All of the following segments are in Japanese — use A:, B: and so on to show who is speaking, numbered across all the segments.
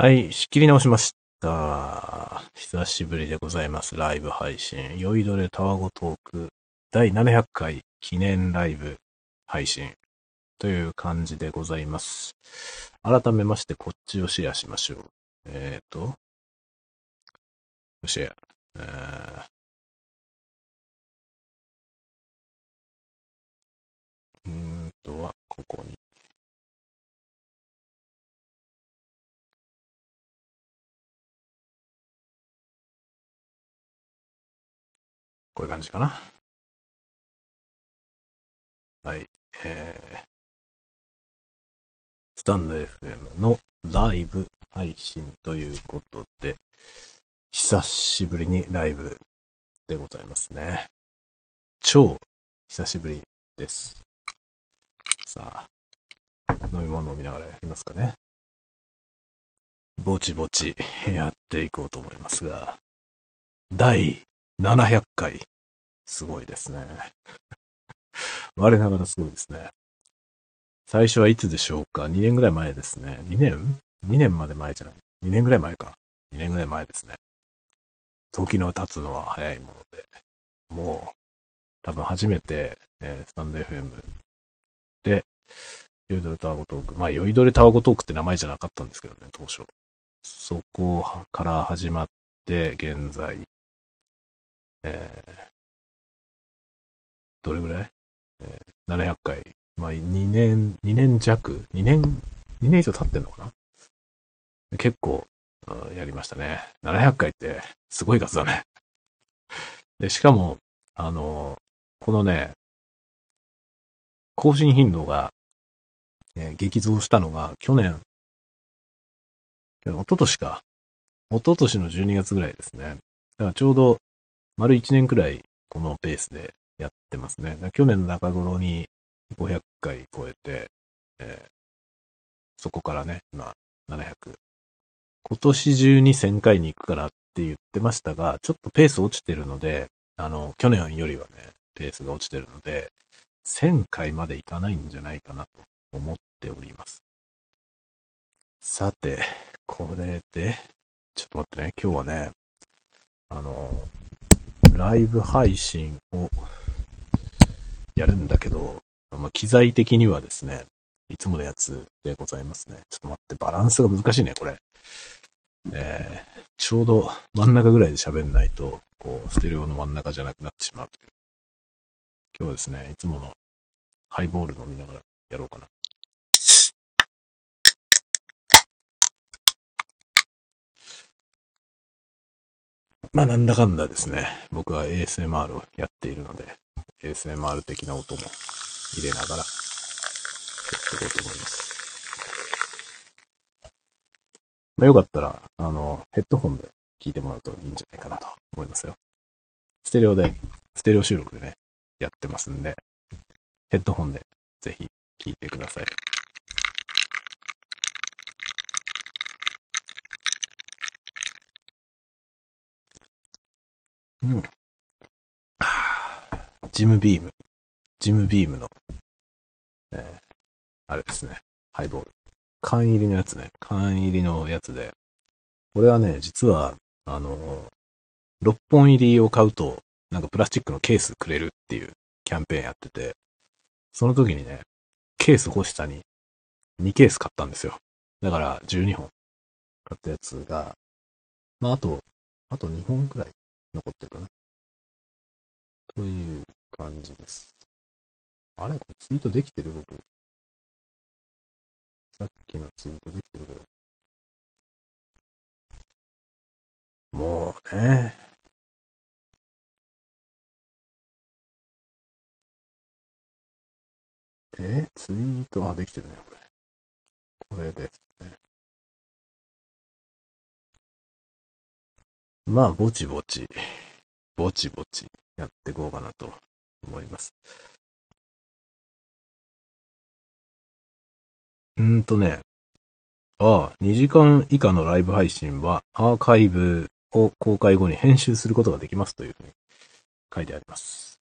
A: はい、仕切り直しました。久しぶりでございます。ライブ配信。酔いどれタワゴトーク第700回記念ライブ配信という感じでございます。改めましてこっちをシェアしましょう。えっ、ー、と、シェア。えーうーんとは、ここに。こういう感じかな。はい。えー、スタンド FM のライブ配信ということで、久しぶりにライブでございますね。超久しぶりです。さあ、飲み物を飲みながらやりますかね。ぼちぼちやっていこうと思いますが、第700回。すごいですね。我ながらすごいですね。最初はいつでしょうか ?2 年ぐらい前ですね。2年 ?2 年まで前じゃない。2年ぐらい前か。2年ぐらい前ですね。時の経つのは早いもので。もう、多分初めて、えースタンド FM で、酔いどれタワゴトーク。まあ、酔いどれタワゴトークって名前じゃなかったんですけどね、当初。そこから始まって、現在、えーどれぐらい、えー ?700 回。まあ、2年、2年弱 ?2 年、2年以上経ってんのかな？結構、やりましたね。700回って、すごい数だね。で、しかも、あの、このね、更新頻度が、え激増したのが、去年、去年、一昨年か。一昨年の12月ぐらいですね。だからちょうど、丸1年くらい、このペースでやってますね。去年の中頃に500回超えて、えーそこからね、今、700。今年中に1000回に行くからって言ってましたが、ちょっとペース落ちてるので、あの、去年よりはね、ペースが落ちてるので、1000回までいかないんじゃないかなと思っております。さて、これで、ちょっと待ってね、今日はね、あの、ライブ配信をやるんだけど、まあ、機材的にはですね、いつものやつでございますね。ちょっと待って、バランスが難しいね、これ。えー、ちょうど真ん中ぐらいで喋んないと、こう、ステレオの真ん中じゃなくなってしまう。今日はですね、いつものハイボール飲みながらやろうかな。まあ、なんだかんだですね、僕は ASMR をやっているので、ASMR 的な音も入れながら、やっていこうと思います。まあ、よかったら、あの、ヘッドホンで聞いてもらうといいんじゃないかなと思いますよ。ステレオで、ステレオ収録でね、やってますんで、ヘッドホンでぜひ聞いてください。ジムビーム。ジムビームの、えーあれですね。ハイボール。缶入りのやつね。缶入りのやつで。これはね、実は、あのー、6本入りを買うと、なんかプラスチックのケースくれるっていうキャンペーンやってて、その時にね、ケース欲しさに2ケース買ったんですよ。だから12本買ったやつが、まああと、あと2本くらい残ってるかな。という感じです。あれ？これツイートできてる？僕。さっきのツイートできてるけど。もうね。え？ツイート、あ、できてるね、これ。これでまあ、ぼちぼち、ぼちぼちやっていこうかなと思います。うーんとね、ああ、2時間以下のライブ配信はアーカイブを公開後に編集することができますというふうに書いてあります。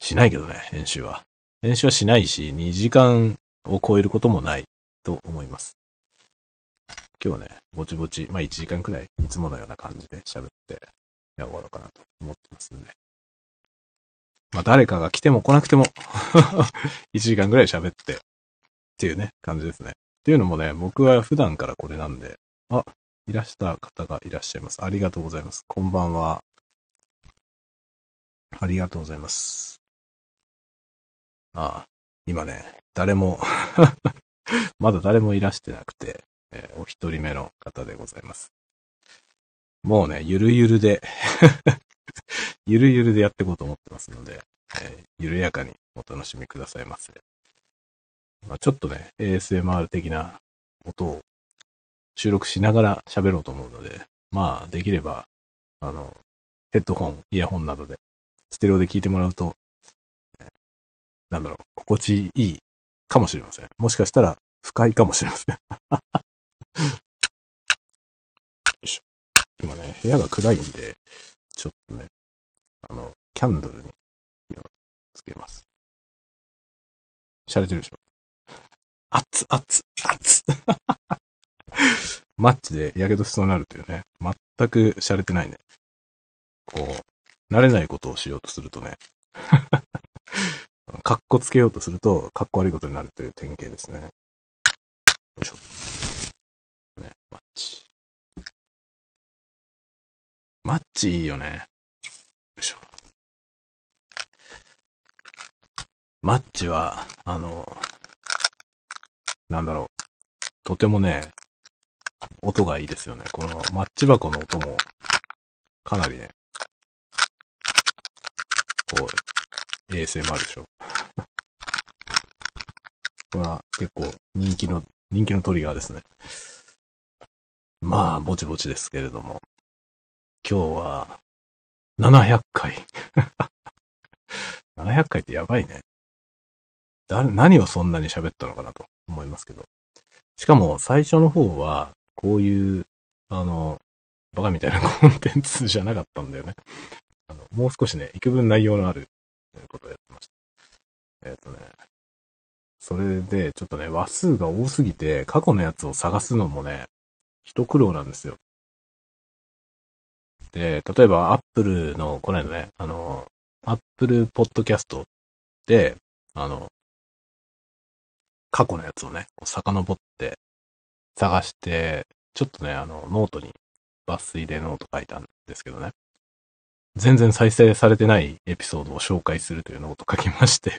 A: しないけどね、編集は。編集はしないし、2時間を超えることもないと思います。今日ね、ぼちぼち、まあ1時間くらい、いつものような感じで喋って、やろうかなと思ってますんで。まあ誰かが来ても来なくても、1時間くらい喋って、っていうね、感じですね。っていうのもね、僕は普段からこれなんで、あ、いらした方がいらっしゃいます。ありがとうございます。こんばんは。ありがとうございます。ああ、今ね、誰も、まだ誰もいらしてなくて、えーお一人目の方でございます。もうね、ゆるゆるで、ゆるゆるでやっていこうと思ってますので、えー緩やかにお楽しみくださいませ。まあ、ちょっとね、ASMR 的な音を収録しながら喋ろうと思うので、まあ、できれば、あの、ヘッドホン、イヤホンなどで、ステレオで聞いてもらうと、えーなんだろう、心地いいかもしれません。もしかしたら、不快かもしれません。よいしょ。今ね、部屋が暗いんで、ちょっとね、あの、キャンドルにつけます。洒落てるでしょ？熱っ、熱っ、熱。マッチで火傷しそうになるというね、全く洒落てないね。こう、慣れないことをしようとするとね、かっこつけようとすると、かっこ悪いことになるという典型ですね。よいしょ。ね、マッチ。マッチいいよね。よいしょ。マッチは、あの、なんだろう。とてもね、音がいいですよね。このマッチ箱の音も、かなりね、こう、ASMR でしょ。これは結構人気の、人気のトリガーですね。まあ、ぼちぼちですけれども。今日は、700回。700回ってやばいね。誰、何をそんなに喋ったのかなと思いますけど。しかも、最初の方は、こういう、あの、バカみたいな コンテンツじゃなかったんだよね。あのもう少しね、幾分内容のあることをやってました。えっ、とね、それで、ちょっとね、話数が多すぎて、過去のやつを探すのもね、一苦労なんですよ。で、例えば、アップルの、この間ね、あの、アップルポッドキャストで、あの、過去のやつをね、遡って探して、ちょっとね、あの、ノートに抜粋でノート書いたんですけどね。全然再生されてないエピソードを紹介するというノート書きまして。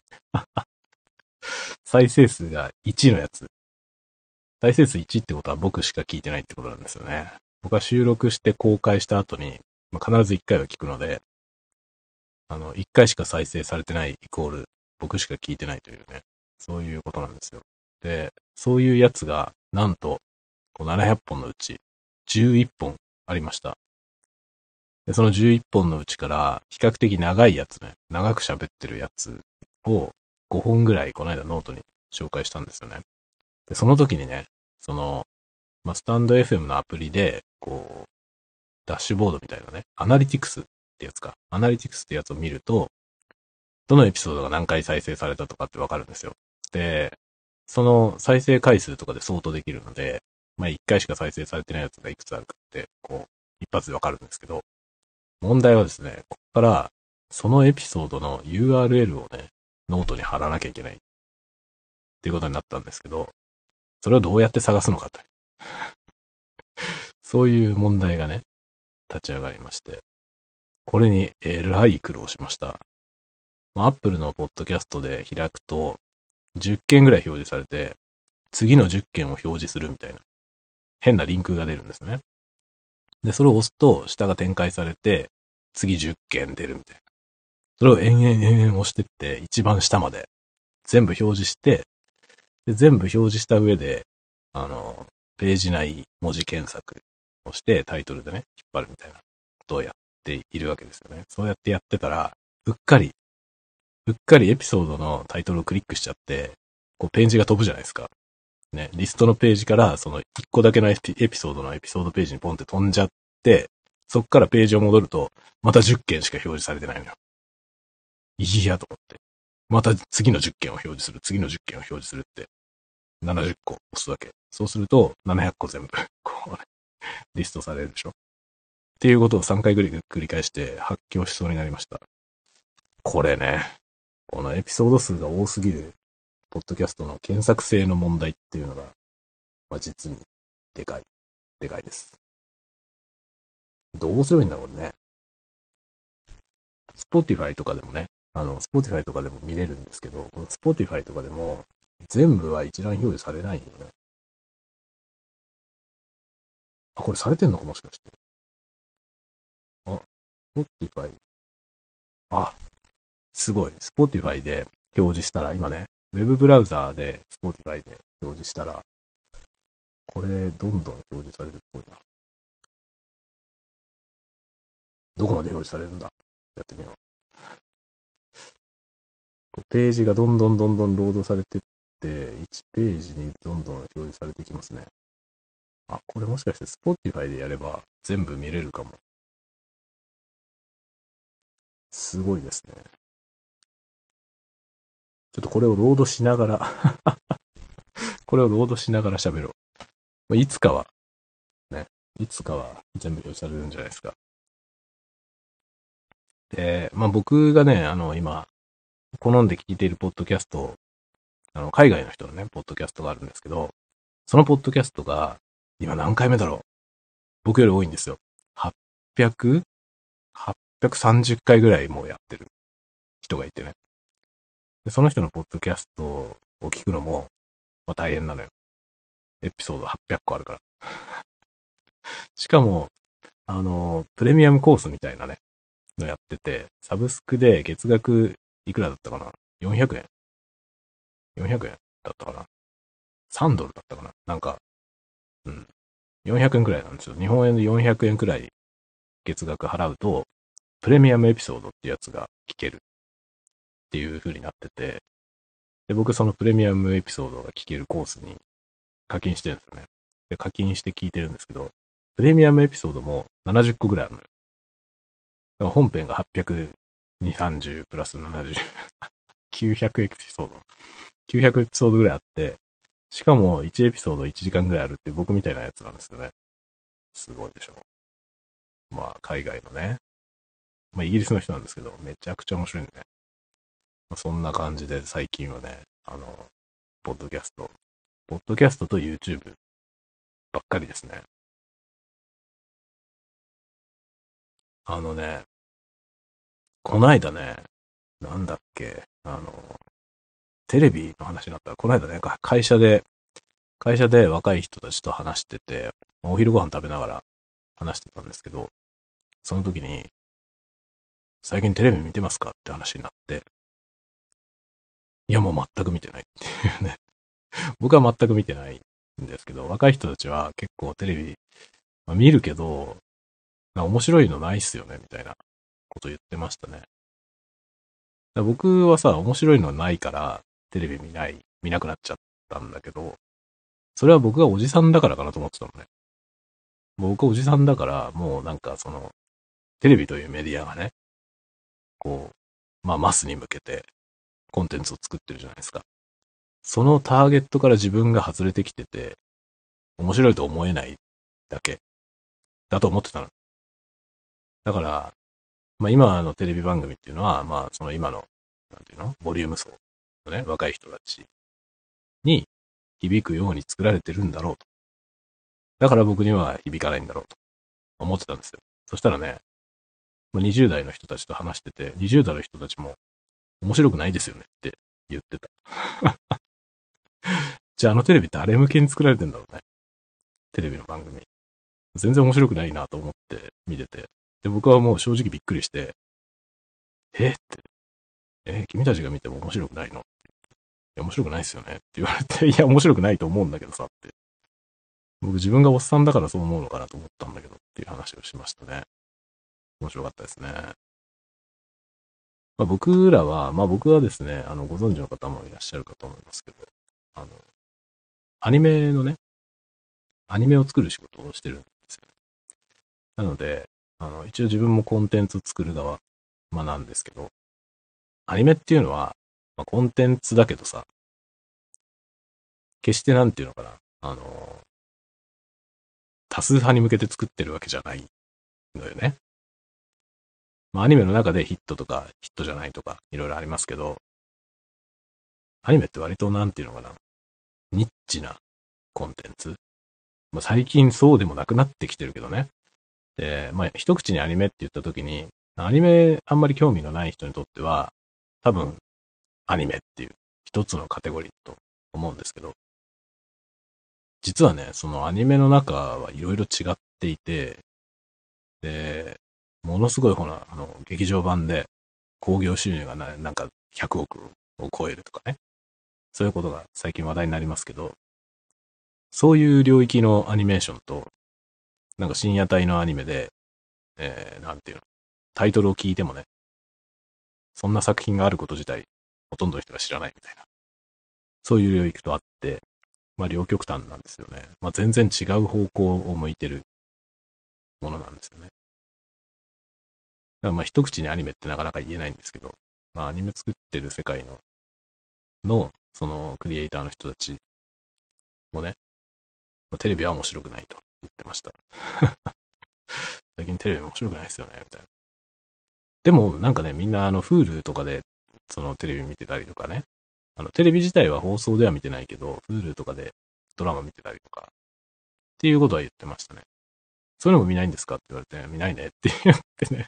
A: 再生数が1のやつ。再生数1ってことは僕しか聞いてないってことなんですよね。僕は収録して公開した後に、まあ、必ず1回は聞くので、あの、1回しか再生されてないイコール僕しか聞いてないというね、そういうことなんですよ。で、そういうやつが、なんと、700本のうち11本ありました。で、その11本のうちから、比較的長いやつね、長く喋ってるやつを5本ぐらいこの間ノートに紹介したんですよね。で、その時にね、その、まあ、スタンド FM のアプリで、こう、ダッシュボードみたいなね、アナリティクスってやつか。アナリティクスってやつを見ると、どのエピソードが何回再生されたとかってわかるんですよ。で、その再生回数とかで相当できるので、まあ、1回しか再生されてないやつがいくつあるかって、こう、一発でわかるんですけど、問題はですね、ここから、そのエピソードの URL をね、ノートに貼らなきゃいけない。っていうことになったんですけど、それをどうやって探すのかと。そういう問題がね、立ち上がりまして、これにえらい苦労しました。まあ、Apple のポッドキャストで開くと、10件ぐらい表示されて、次の10件を表示するみたいな、変なリンクが出るんですね。で、それを押すと、下が展開されて、次10件出るみたいな。それを延々延々押してって、一番下まで全部表示して、で全部表示した上で、あの、ページ内文字検索をしてタイトルでね、引っ張るみたいなことをやっているわけですよね。そうやってやってたら、うっかり、うっかりエピソードのタイトルをクリックしちゃって、こうページが飛ぶじゃないですか。ね、リストのページから、その1個だけのエピソードのエピソードページにポンって飛んじゃって、そっからページを戻ると、また10件しか表示されてないのよ。いいやと思って。また次の10件を表示する、次の10件を表示するって。70個押すわけ。そうすると、700個全部、こう、リストされるでしょ。っていうことを3回ぐらい繰り返して発狂しそうになりました。これね、このエピソード数が多すぎる、ポッドキャストの検索性の問題っていうのが、まあ、実にでかい、でかいです。どうすればいいんだろうね。 Spotify とかでもね、あの、 Spotify とかでも見れるんですけど、この Spotify とかでも、全部は一覧表示されないよね。あ、これされてんのかもしかして。あ、 Spotify。あ、すごい。 Spotify で表示したら、今ね、ウェブブラウザーで Spotify で表示したら、これ、どんどん表示されるっぽいな。どこまで表示されるんだ？やってみよう。ページがどんどんどんどんロードされてって、1ページにどんどん表示されてきますね。あ、これもしかして Spotify でやれば全部見れるかも。すごいですね。ちょっとこれをロードしながら これをロードしながら喋ろう。いつかは、ね、いつかは全部表示されるんじゃないですか。で、まあ僕がね、あの、今、好んで聞いているポッドキャスト、あの、海外の人のね、ポッドキャストがあるんですけど、そのポッドキャストが、今何回目だろう？僕より多いんですよ。800?830 回ぐらいもうやってる人がいてね。で、その人のポッドキャストを聞くのも、まあ、大変なのよ。エピソード800個あるから。しかも、あの、プレミアムコースみたいなね、のやってて、サブスクで月額いくらだったかな ?400 円 ?400 円だったかな ?3 ドルだったかななんか、うん。400円くらいなんですよ。日本円で400円くらい月額払うと、プレミアムエピソードってやつが聞けるっていう風になってて、で、僕そのプレミアムエピソードが聞けるコースに課金してるんですよね。で、課金して聞いてるんですけど、プレミアムエピソードも70個ぐらいあるのよ。だから本編が820、230プラス70、900エピソード。900エピソードぐらいあって、しかも1エピソード1時間ぐらいあるって僕みたいなやつなんですよね。すごいでしょ。まあ、海外のね。まあ、イギリスの人なんですけど、めちゃくちゃ面白いんでね。まあ、そんな感じで最近はね、あの、ポッドキャスト、ポッドキャストと YouTube ばっかりですね。あのね、こないだね、なんだっけ、あの、テレビの話になったら、この間ね、会社で、会社で若い人たちと話してて、お昼ご飯食べながら話してたんですけど、その時に、最近テレビ見てますかって話になって、いやもう全く見てないっていうね。僕は全く見てないんですけど、若い人たちは結構テレビ、まあ、見るけど、面白いのないっすよね、みたいなこと言ってましたね。僕はさ、面白いのないから、テレビ見ない、見なくなっちゃったんだけど、それは僕がおじさんだからかなと思ってたのね。僕おじさんだから、もうなんかその、テレビというメディアがね、こう、まあマスに向けてコンテンツを作ってるじゃないですか。そのターゲットから自分が外れてきてて、面白いと思えないだけだと思ってたの。だから、まあ今のテレビ番組っていうのは、まあその今の、なんていうの？ボリューム層のね、若い人たちに響くように作られてるんだろうと。だから僕には響かないんだろうと思ってたんですよ。そしたらね、20代の人たちと話してて、20代の人たちも面白くないですよねって言ってた。じゃああのテレビ誰向けに作られてんだろうね。テレビの番組。全然面白くないなと思って見てて。で、僕はもう正直びっくりして、えって、え、君たちが見ても面白くないの？いや、面白くないっすよねって言われて、いや、面白くないと思うんだけどさって。僕自分がおっさんだからそう思うのかなと思ったんだけどっていう話をしましたね。面白かったですね。まあ、僕らは、まあ僕はですね、あの、ご存知の方もいらっしゃるかと思いますけど、あの、アニメのね、アニメを作る仕事をしてるんですよ。なので、あの、一応自分もコンテンツ作る側、まあなんですけど、アニメっていうのは、まあ、コンテンツだけどさ、決してなんていうのかな、あの、多数派に向けて作ってるわけじゃないのよね。まあ、アニメの中でヒットとか、ヒットじゃないとか、いろいろありますけど、アニメって割となんていうのかな、ニッチなコンテンツ。まあ、最近そうでもなくなってきてるけどね。で、まあ、一口にアニメって言った時に、アニメあんまり興味のない人にとっては、多分、アニメっていう一つのカテゴリーと思うんですけど、実はね、そのアニメの中はいろいろ違っていて、で、ものすごいほら、あの、劇場版で興行収入がななんか100億を超えるとかね。そういうことが最近話題になりますけど、そういう領域のアニメーションと、なんか深夜帯のアニメで、えー、なんていうの、タイトルを聞いてもね、そんな作品があること自体、ほとんどの人が知らないみたいな。そういう領域とあって、まあ両極端なんですよね。まあ全然違う方向を向いてるものなんですよね。だからまあ一口にアニメってなかなか言えないんですけど、まあアニメ作ってる世界の、の、そのクリエイターの人たちもね、まあ、テレビは面白くないと言ってました。最近テレビ面白くないですよね、みたいな。でもなんかね、みんなあの Hulu とかでそのテレビ見てたりとかね、あのテレビ自体は放送では見てないけど、Hulu とかでドラマ見てたりとか、っていうことは言ってましたね。そういうのも見ないんですかって言われて、見ないねって言ってね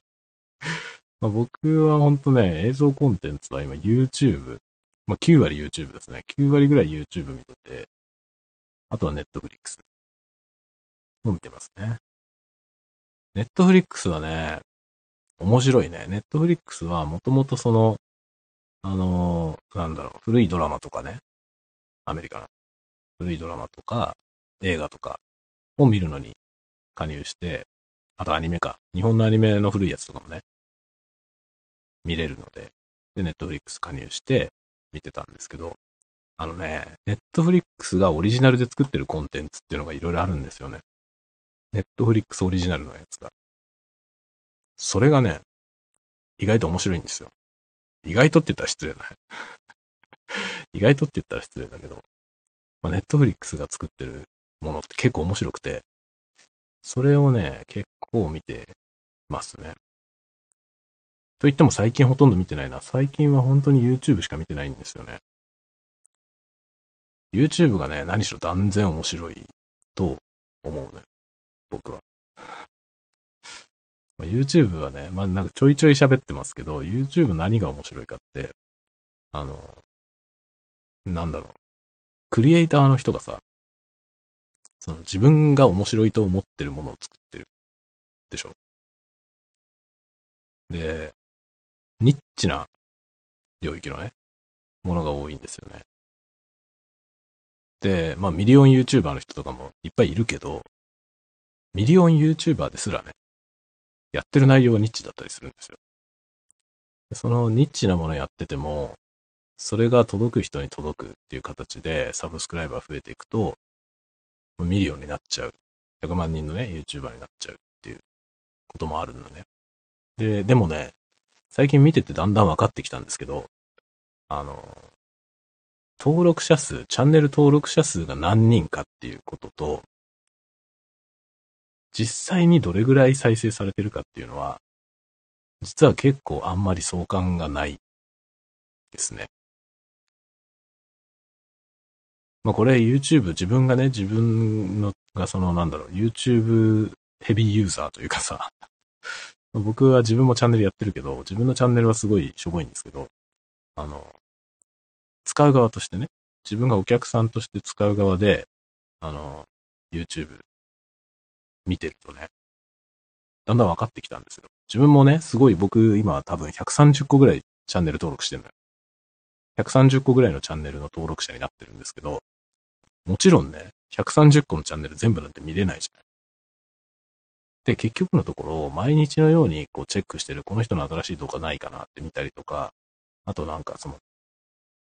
A: まあ僕はほんとね、映像コンテンツは今 YouTube、まあ9割 YouTube ですね。9割ぐらい YouTube 見てて、あとは Netflix も見てますね。Netflix はね、面白いね。Netflix はもともとその、あのー、なんだろう、古いドラマとかね、アメリカの古いドラマとか、映画とかを見るのに加入して、あとアニメか。日本のアニメの古いやつとかもね、見れるので、で、ネットフリックス加入して見てたんですけど、あのね、ネットフリックスがオリジナルで作ってるコンテンツっていうのがいろいろあるんですよね。ネットフリックスオリジナルのやつが。それがね、意外と面白いんですよ。意外とって言ったら失礼だね。意外とって言ったら失礼だけど、まあ、ネットフリックスが作ってるものって結構面白くて、それをね、結構見てますね。と言っても最近ほとんど見てないな。最近は本当に YouTube しか見てないんですよね。YouTube がね、何しろ断然面白いと思うね。僕は。まあ、YouTube はね、まあなんかちょいちょい喋ってますけど、YouTube 何が面白いかって、あの、なんだろう。クリエイターの人がさ、その自分が面白いと思ってるものを作ってる。でしょで、ニッチな領域のね、ものが多いんですよね。で、まあミリオン YouTuber の人とかもいっぱいいるけど、ミリオン YouTuber ですらね、やってる内容はニッチだったりするんですよ。そのニッチなものやってても、それが届く人に届くっていう形でサブスクライバー増えていくと、ミリオンになっちゃう。100万人のね、YouTuber になっちゃうっていうこともあるのね。で、でもね、最近見ててだんだん分かってきたんですけど、あの、登録者数、チャンネル登録者数が何人かっていうことと、実際にどれぐらい再生されてるかっていうのは、実は結構あんまり相関がないですね。まあこれ YouTube 自分がね、自分のがそのなんだろう、YouTube ヘビーユーザーというかさ、僕は自分もチャンネルやってるけど、自分のチャンネルはすごいしょぼいんですけど、あの、使う側としてね、自分がお客さんとして使う側で、あの、YouTube 見てるとね、だんだん分かってきたんですよ。自分もね、すごい僕今多分130個ぐらいチャンネル登録してるのよ。130個ぐらいのチャンネルの登録者になってるんですけど、もちろんね、130個のチャンネル全部なんて見れないじゃない。で、結局のところ、毎日のようにこうチェックしてる、この人の新しい動画ないかなって見たりとか、あとなんかその、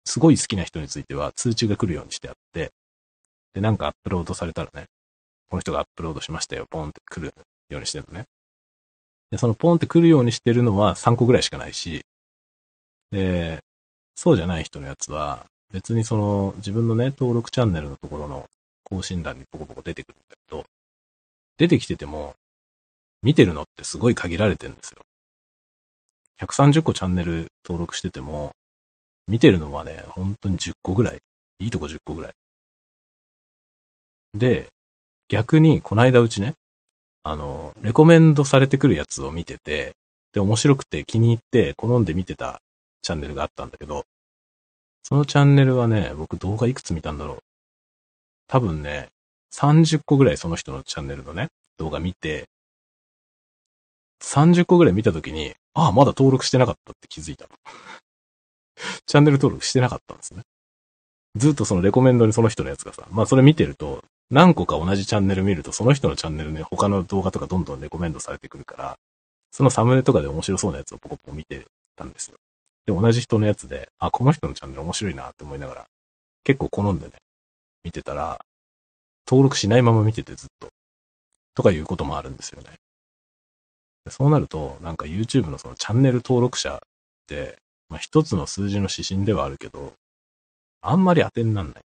A: すごい好きな人については通知が来るようにしてあって、で、なんかアップロードされたらね、この人がアップロードしましたよ、ポンって来るようにしてるのね。で、そのポンって来るようにしてるのは3個ぐらいしかないし、で、そうじゃない人のやつは、別にその自分のね、登録チャンネルのところの更新欄にポコポコ出てくるんだけど、出てきてても、見てるのってすごい限られてるんですよ。130個チャンネル登録してても、見てるのはね、本当に10個ぐらい。いいとこ10個ぐらい。で、逆にこの間うちね、あの、レコメンドされてくるやつを見てて、で、面白くて気に入って好んで見てたチャンネルがあったんだけど、そのチャンネルはね、僕動画いくつ見たんだろう。多分ね、30個ぐらいその人のチャンネルのね、動画見て、30個ぐらい見たときに、ああ、まだ登録してなかったって気づいた。チャンネル登録してなかったんですね。ずっとそのレコメンドにその人のやつがさ、まあそれ見てると、何個か同じチャンネル見ると、その人のチャンネルね、他の動画とかどんどんレコメンドされてくるから、そのサムネとかで面白そうなやつをポコポコ見てたんですよ。で、同じ人のやつで、あ、この人のチャンネル面白いなって思いながら、結構好んでね、見てたら、登録しないまま見ててずっと、とかいうこともあるんですよね。そうなると、なんか YouTube のそのチャンネル登録者って、まあ一つの数字の指針ではあるけど、あんまり当てになんない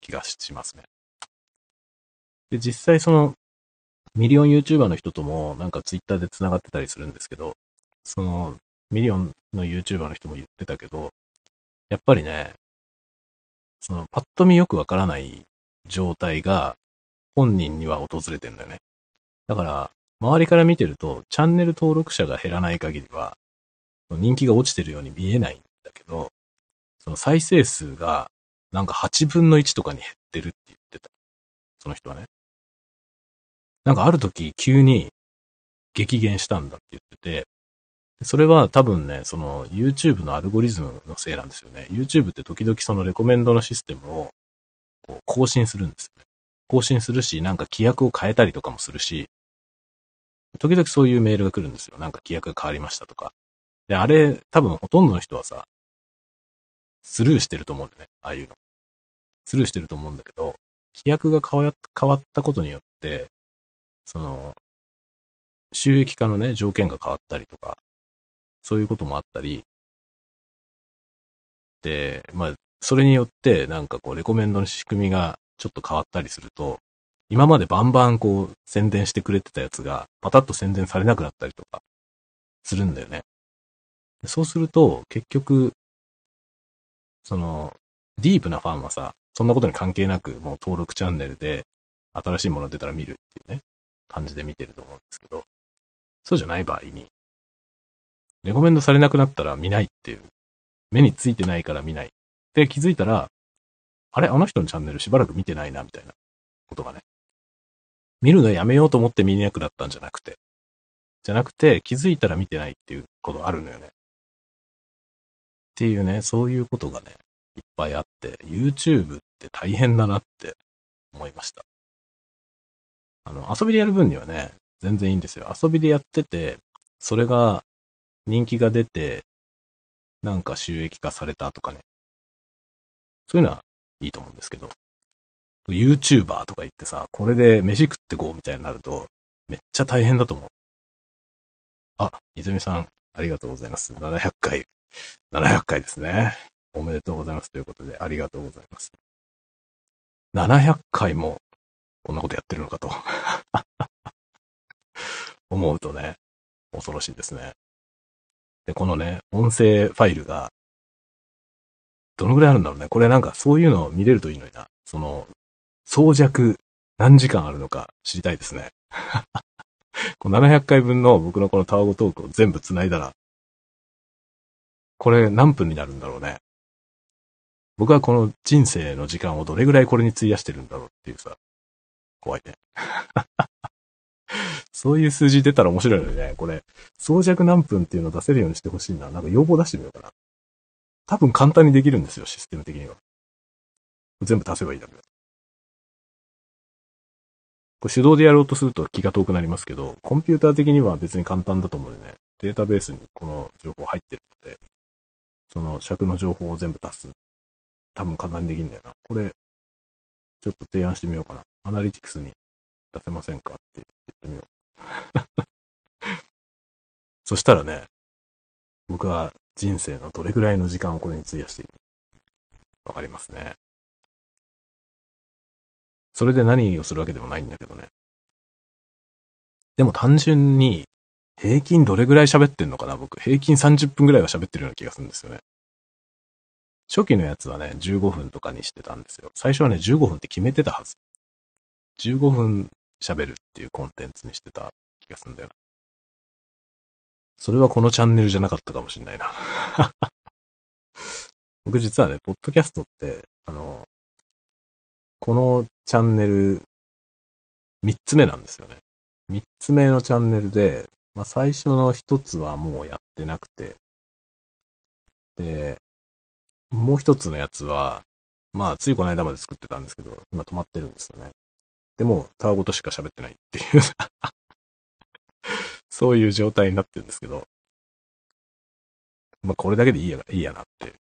A: 気がしますね。で、実際その、ミリオン YouTuber の人ともなんか Twitter で繋がってたりするんですけど、その、ミリオンの YouTuber の人も言ってたけど、やっぱりね、その、パッと見よくわからない状態が本人には訪れてんだよね。だから、周りから見てると、チャンネル登録者が減らない限りは、人気が落ちてるように見えないんだけど、その再生数がなんか8分の1とかに減ってるって言ってた。その人はね。なんかある時急に激減したんだって言ってて、それは多分ね、その YouTube のアルゴリズムのせいなんですよね。YouTube って時々そのレコメンドのシステムをこう更新するんですよね。更新するし、なんか規約を変えたりとかもするし、時々そういうメールが来るんですよ。なんか規約が変わりましたとか。で、あれ、多分ほとんどの人はさ、スルーしてると思うんだよね。ああいうの。スルーしてると思うんだけど、規約が変わったことによって、その、収益化のね、条件が変わったりとか、そういうこともあったり、で、まあ、それによって、なんかこう、レコメンドの仕組みがちょっと変わったりすると、今までバンバンこう、宣伝してくれてたやつが、パタッと宣伝されなくなったりとか、するんだよね。そうすると、結局、その、ディープなファンはさ、そんなことに関係なく、もう登録チャンネルで、新しいもの出たら見るっていうね、感じで見てると思うんですけど、そうじゃない場合に、レコメンドされなくなったら見ないっていう、目についてないから見ない。で、気づいたら、あれあの人のチャンネルしばらく見てないな、みたいなことがね。見るのやめようと思って見れなくなったんじゃなくて、じゃなくて気づいたら見てないっていうことあるのよね。っていうね、そういうことがね、いっぱいあって、YouTube って大変だなって思いました。あの、遊びでやる分にはね、全然いいんですよ。遊びでやってて、それが人気が出て、なんか収益化されたとかね。そういうのはいいと思うんですけど、YouTuber とか言ってさ、これで飯食ってこうみたいになると、めっちゃ大変だと思う。あ、泉さん、ありがとうございます。700回。700回ですね。おめでとうございますということで、ありがとうございます。700回も、こんなことやってるのかと 思うとね、恐ろしいですね。で、このね、音声ファイルが、どのぐらいあるんだろうね。これなんかそういうのを見れるといいのにな。その、総弱何時間あるのか知りたいですね。この700回分の僕のこのタワゴトークを全部繋いだら、これ何分になるんだろうね。僕はこの人生の時間をどれぐらいこれに費やしてるんだろうっていうさ、怖いね。そういう数字出たら面白いのにね、これ、総弱何分っていうのを出せるようにしてほしいな。なんか要望出してみようかな。多分簡単にできるんですよ、システム的には。全部足せばいいだけだ。これ手動でやろうとすると気が遠くなりますけど、コンピューター的には別に簡単だと思うのでね、データベースにこの情報入ってるので、その尺の情報を全部足す。多分簡単にできるんだよな。これ、ちょっと提案してみようかな。アナリティクスに出せませんかって言ってみよう。そしたらね、僕は人生のどれぐらいの時間をこれに費やしているわかりますね。それで何をするわけでもないんだけどね。でも単純に、平均どれぐらい喋ってんのかな僕。平均30分ぐらいは喋ってるような気がするんですよね。初期のやつはね、15分とかにしてたんですよ。最初はね、15分って決めてたはず。15分喋るっていうコンテンツにしてた気がするんだよな。それはこのチャンネルじゃなかったかもしんないな。僕実はね、ポッドキャストって、あの、このチャンネル、3つ目なんですよね。3つ目のチャンネルで、まあ最初の1つはもうやってなくて、で、もう1つのやつは、まあついこの間まで作ってたんですけど、今止まってるんですよね。でも、タワごとしか喋ってないっていう そういう状態になってるんですけど、まあこれだけでいいや、いいやなって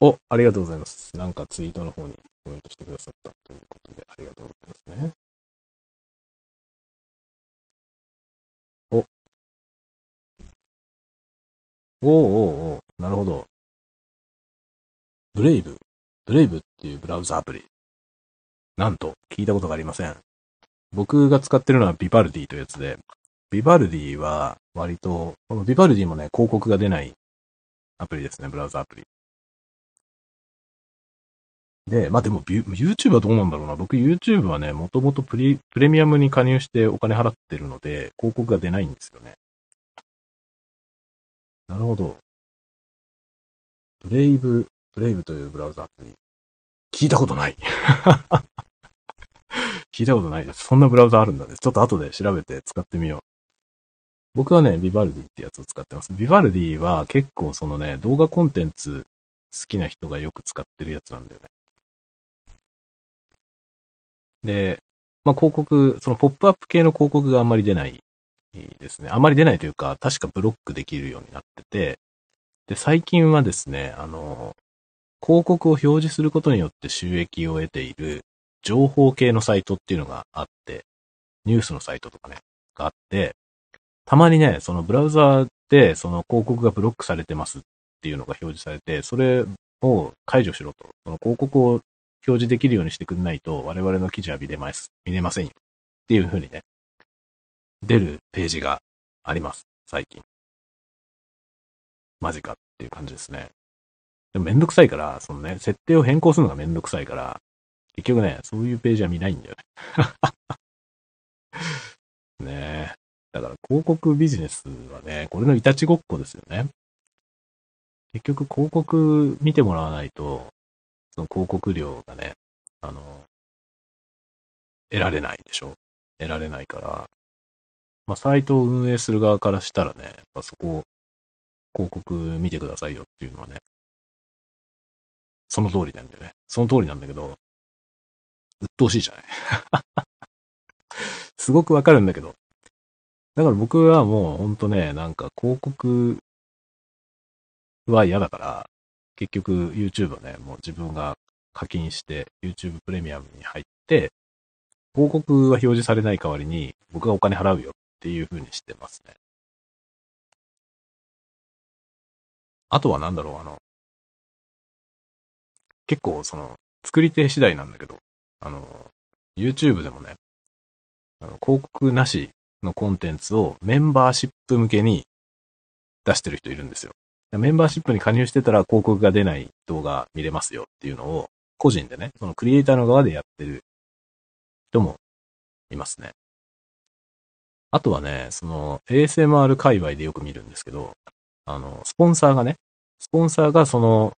A: お、ありがとうございます。なんかツイートの方にコメントしてくださったということで、ありがとうございますね。お。おおおおなるほど。ブレイブブレイブっていうブラウザアプリ。なんと、聞いたことがありません。僕が使ってるのはビバルディというやつで、ビバルディは割と、このビバルディもね、広告が出ないアプリですね、ブラウザアプリ。で、まあでも、YouTube はどうなんだろうな。僕 YouTube はね、もともとプレプレミアムに加入してお金払ってるので、広告が出ないんですよね。なるほど。ブレイブ、ブレイブというブラウザアプリ。聞いたことない。聞いたことないです。そんなブラウザあるんだね。ちょっと後で調べて使ってみよう。僕はね、ビバルディってやつを使ってます。ビバルディは結構そのね、動画コンテンツ好きな人がよく使ってるやつなんだよね。で、まあ、広告、そのポップアップ系の広告があんまり出ないですね。あんまり出ないというか、確かブロックできるようになってて、で、最近はですね、あの、広告を表示することによって収益を得ている情報系のサイトっていうのがあって、ニュースのサイトとかね、があって、たまにね、そのブラウザーでその広告がブロックされてますっていうのが表示されて、それを解除しろと。その広告を表示できるようにしてくれないと、我々の記事は見れます、見れませんよ。っていう風にね、出るページがあります。最近。マジかっていう感じですね。でもめんどくさいから、そのね、設定を変更するのがめんどくさいから、結局ね、そういうページは見ないんだよね。ねえ。だから広告ビジネスはね、これのいたちごっこですよね。結局広告見てもらわないと、その広告料がね、あの、得られないでしょ得られないから、まあ、サイトを運営する側からしたらね、やっぱそこ、広告見てくださいよっていうのはね、その通りなんだよね。その通りなんだけど、鬱陶しいじゃない すごくわかるんだけど。だから僕はもうほんとね、なんか広告は嫌だから、結局 YouTube はね、もう自分が課金して YouTube プレミアムに入って、広告は表示されない代わりに僕がお金払うよっていう風にしてますね。あとはなんだろう、あの、結構その、作り手次第なんだけど、あの、YouTube でもね、あの広告なしのコンテンツをメンバーシップ向けに出してる人いるんですよ。メンバーシップに加入してたら広告が出ない動画見れますよっていうのを、個人でね、そのクリエイターの側でやってる人もいますね。あとはね、その ASMR 界隈でよく見るんですけど、あの、スポンサーがね、スポンサーがその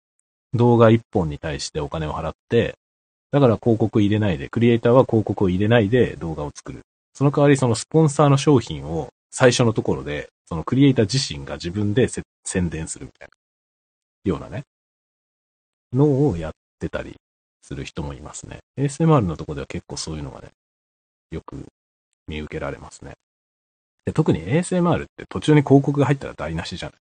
A: 動画一本に対してお金を払って、だから広告入れないで、クリエイターは広告を入れないで動画を作る。その代わりそのスポンサーの商品を最初のところでそのクリエイター自身が自分で宣伝するみたいな、ようなね、のをやってたりする人もいますね。ASMR のとこでは結構そういうのがね、よく見受けられますね。で特に ASMR って途中に広告が入ったら台無しじゃない。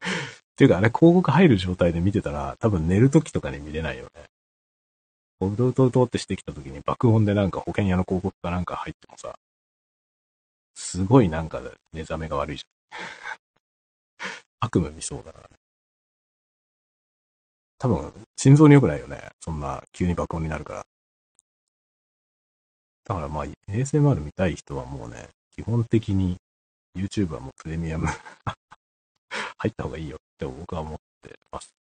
A: っていうかあれ広告入る状態で見てたら多分寝る時とかに見れないよね。うとうとうとってしてきた時に爆音でなんか保険屋の広告かなんか入ってもさ、すごいなんか目覚めが悪いじゃん。悪夢見そうだからね。多分、心臓に良くないよね。そんな、急に爆音になるから。だからまあ、ASMR 見たい人はもうね、基本的に YouTube はもうプレミアム 入った方がいいよって僕は思ってます。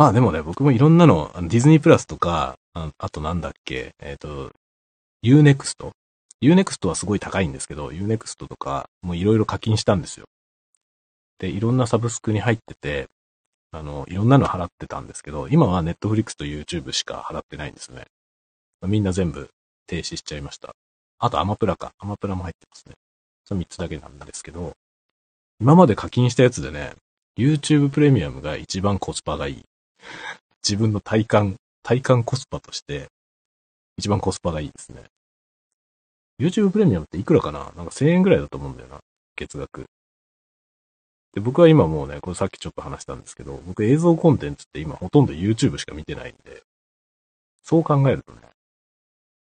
A: まあでもね、僕もいろんなの、あのディズニープラスとか、ああとなんだっけ、えっ、ー、と、Unext Unext はすごい高いんですけど、Unext とか、もういろいろ課金したんですよ。で、いろんなサブスクに入ってて、あの、いろんなの払ってたんですけど、今は Netflix と YouTube しか払ってないんですね。みんな全部停止しちゃいました。あとアマプラか。アマプラも入ってますね。その3つだけなんですけど、今まで課金したやつでね、YouTube プレミアムが一番コスパがいい。自分の体感、体感コスパとして、一番コスパがいいですね。YouTube プレミアムっていくらかな？なんか1000円ぐらいだと思うんだよな。月額。で、僕は今もうね、これさっきちょっと話したんですけど、僕映像コンテンツって今ほとんど YouTube しか見てないんで、そう考えるとね、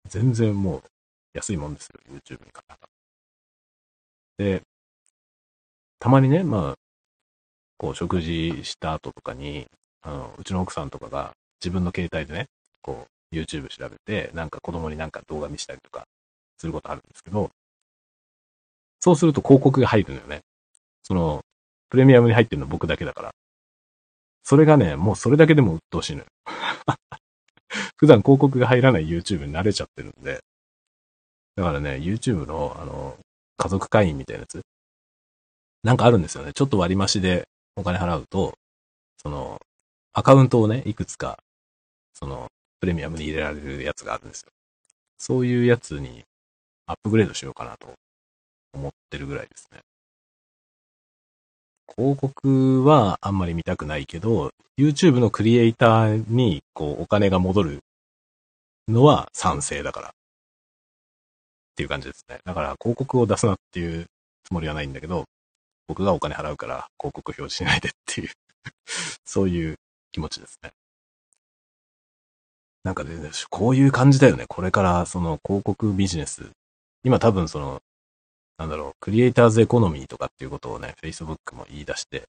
A: 全然もう安いもんですよ、YouTube にかかで、たまにね、まあ、こう食事した後とかに、あの、うちの奥さんとかが自分の携帯でね、こう YouTube 調べて、なんか子供になんか動画見したりとかすることあるんですけど、そうすると広告が入るのよね。その、プレミアムに入ってるの僕だけだから。それがね、もうそれだけでも鬱陶しいのよ。普段広告が入らない YouTube に慣れちゃってるんで。だからね、YouTube の、あの、家族会員みたいなやつ。なんかあるんですよね。ちょっと割増でお金払うと、その、アカウントをね、いくつか、その、プレミアムに入れられるやつがあるんですよ。そういうやつにアップグレードしようかなと思ってるぐらいですね。広告はあんまり見たくないけど、YouTube のクリエイターにこうお金が戻るのは賛成だから。っていう感じですね。だから広告を出すなっていうつもりはないんだけど、僕がお金払うから広告表示しないでっていう そういう気持ちですね。なんかね、こういう感じだよね。これからその広告ビジネス。今多分そのなんだろう、クリエイターズエコノミーとかっていうことをね、Facebook も言い出して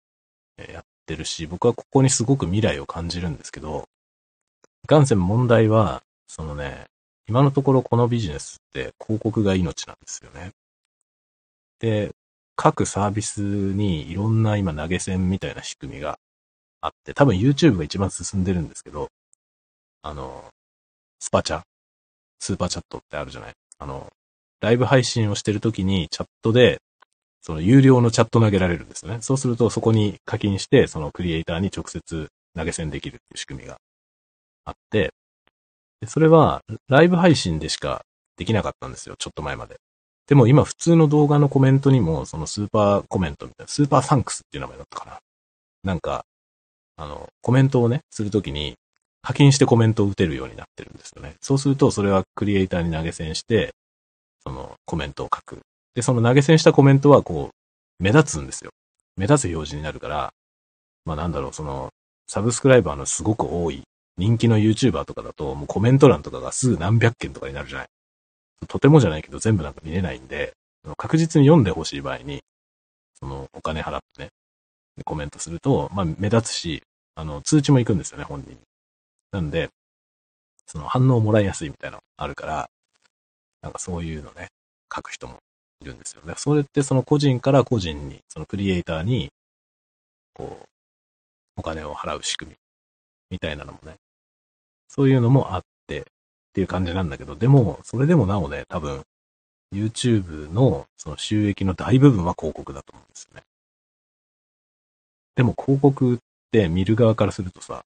A: やってるし、僕はここにすごく未来を感じるんですけど、いかんせん問題は、そのね、今のところこのビジネスって広告が命なんですよね。で、各サービスにいろんな今投げ銭みたいな仕組みがあって、多分 YouTube が一番進んでるんですけど、あの、スパチャ、スーパーチャットってあるじゃない？あの、ライブ配信をしてるときにチャットで、その有料のチャット投げられるんですよね。そうするとそこに課金して、そのクリエイターに直接投げ銭できるっていう仕組みがあって、でそれはライブ配信でしかできなかったんですよ、ちょっと前まで。でも今普通の動画のコメントにも、そのスーパーコメントみたいな、スーパーサンクスっていう名前だったかな。なんか、あの、コメントをね、するときに、課金してコメントを打てるようになってるんですよね。そうすると、それはクリエイターに投げ銭して、そのコメントを書く。で、その投げ銭したコメントはこう、目立つんですよ。目立つ表示になるから、まあなんだろう、その、サブスクライバーのすごく多い、人気の YouTuber とかだと、もうコメント欄とかがすぐ何百件とかになるじゃない。とてもじゃないけど全部なんか見れないんで、確実に読んでほしい場合に、そのお金払ってね、コメントすると、まあ目立つし、あの、通知も行くんですよね、本人に。なんで、その反応もらいやすいみたいなのあるから、なんかそういうのね、書く人もいるんですよね。それってその個人から個人に、そのクリエイターに、こう、お金を払う仕組みみたいなのもね、そういうのもあってっていう感じなんだけど、でも、それでもなおね、多分、YouTube のその収益の大部分は広告だと思うんですよね。でも広告って見る側からするとさ、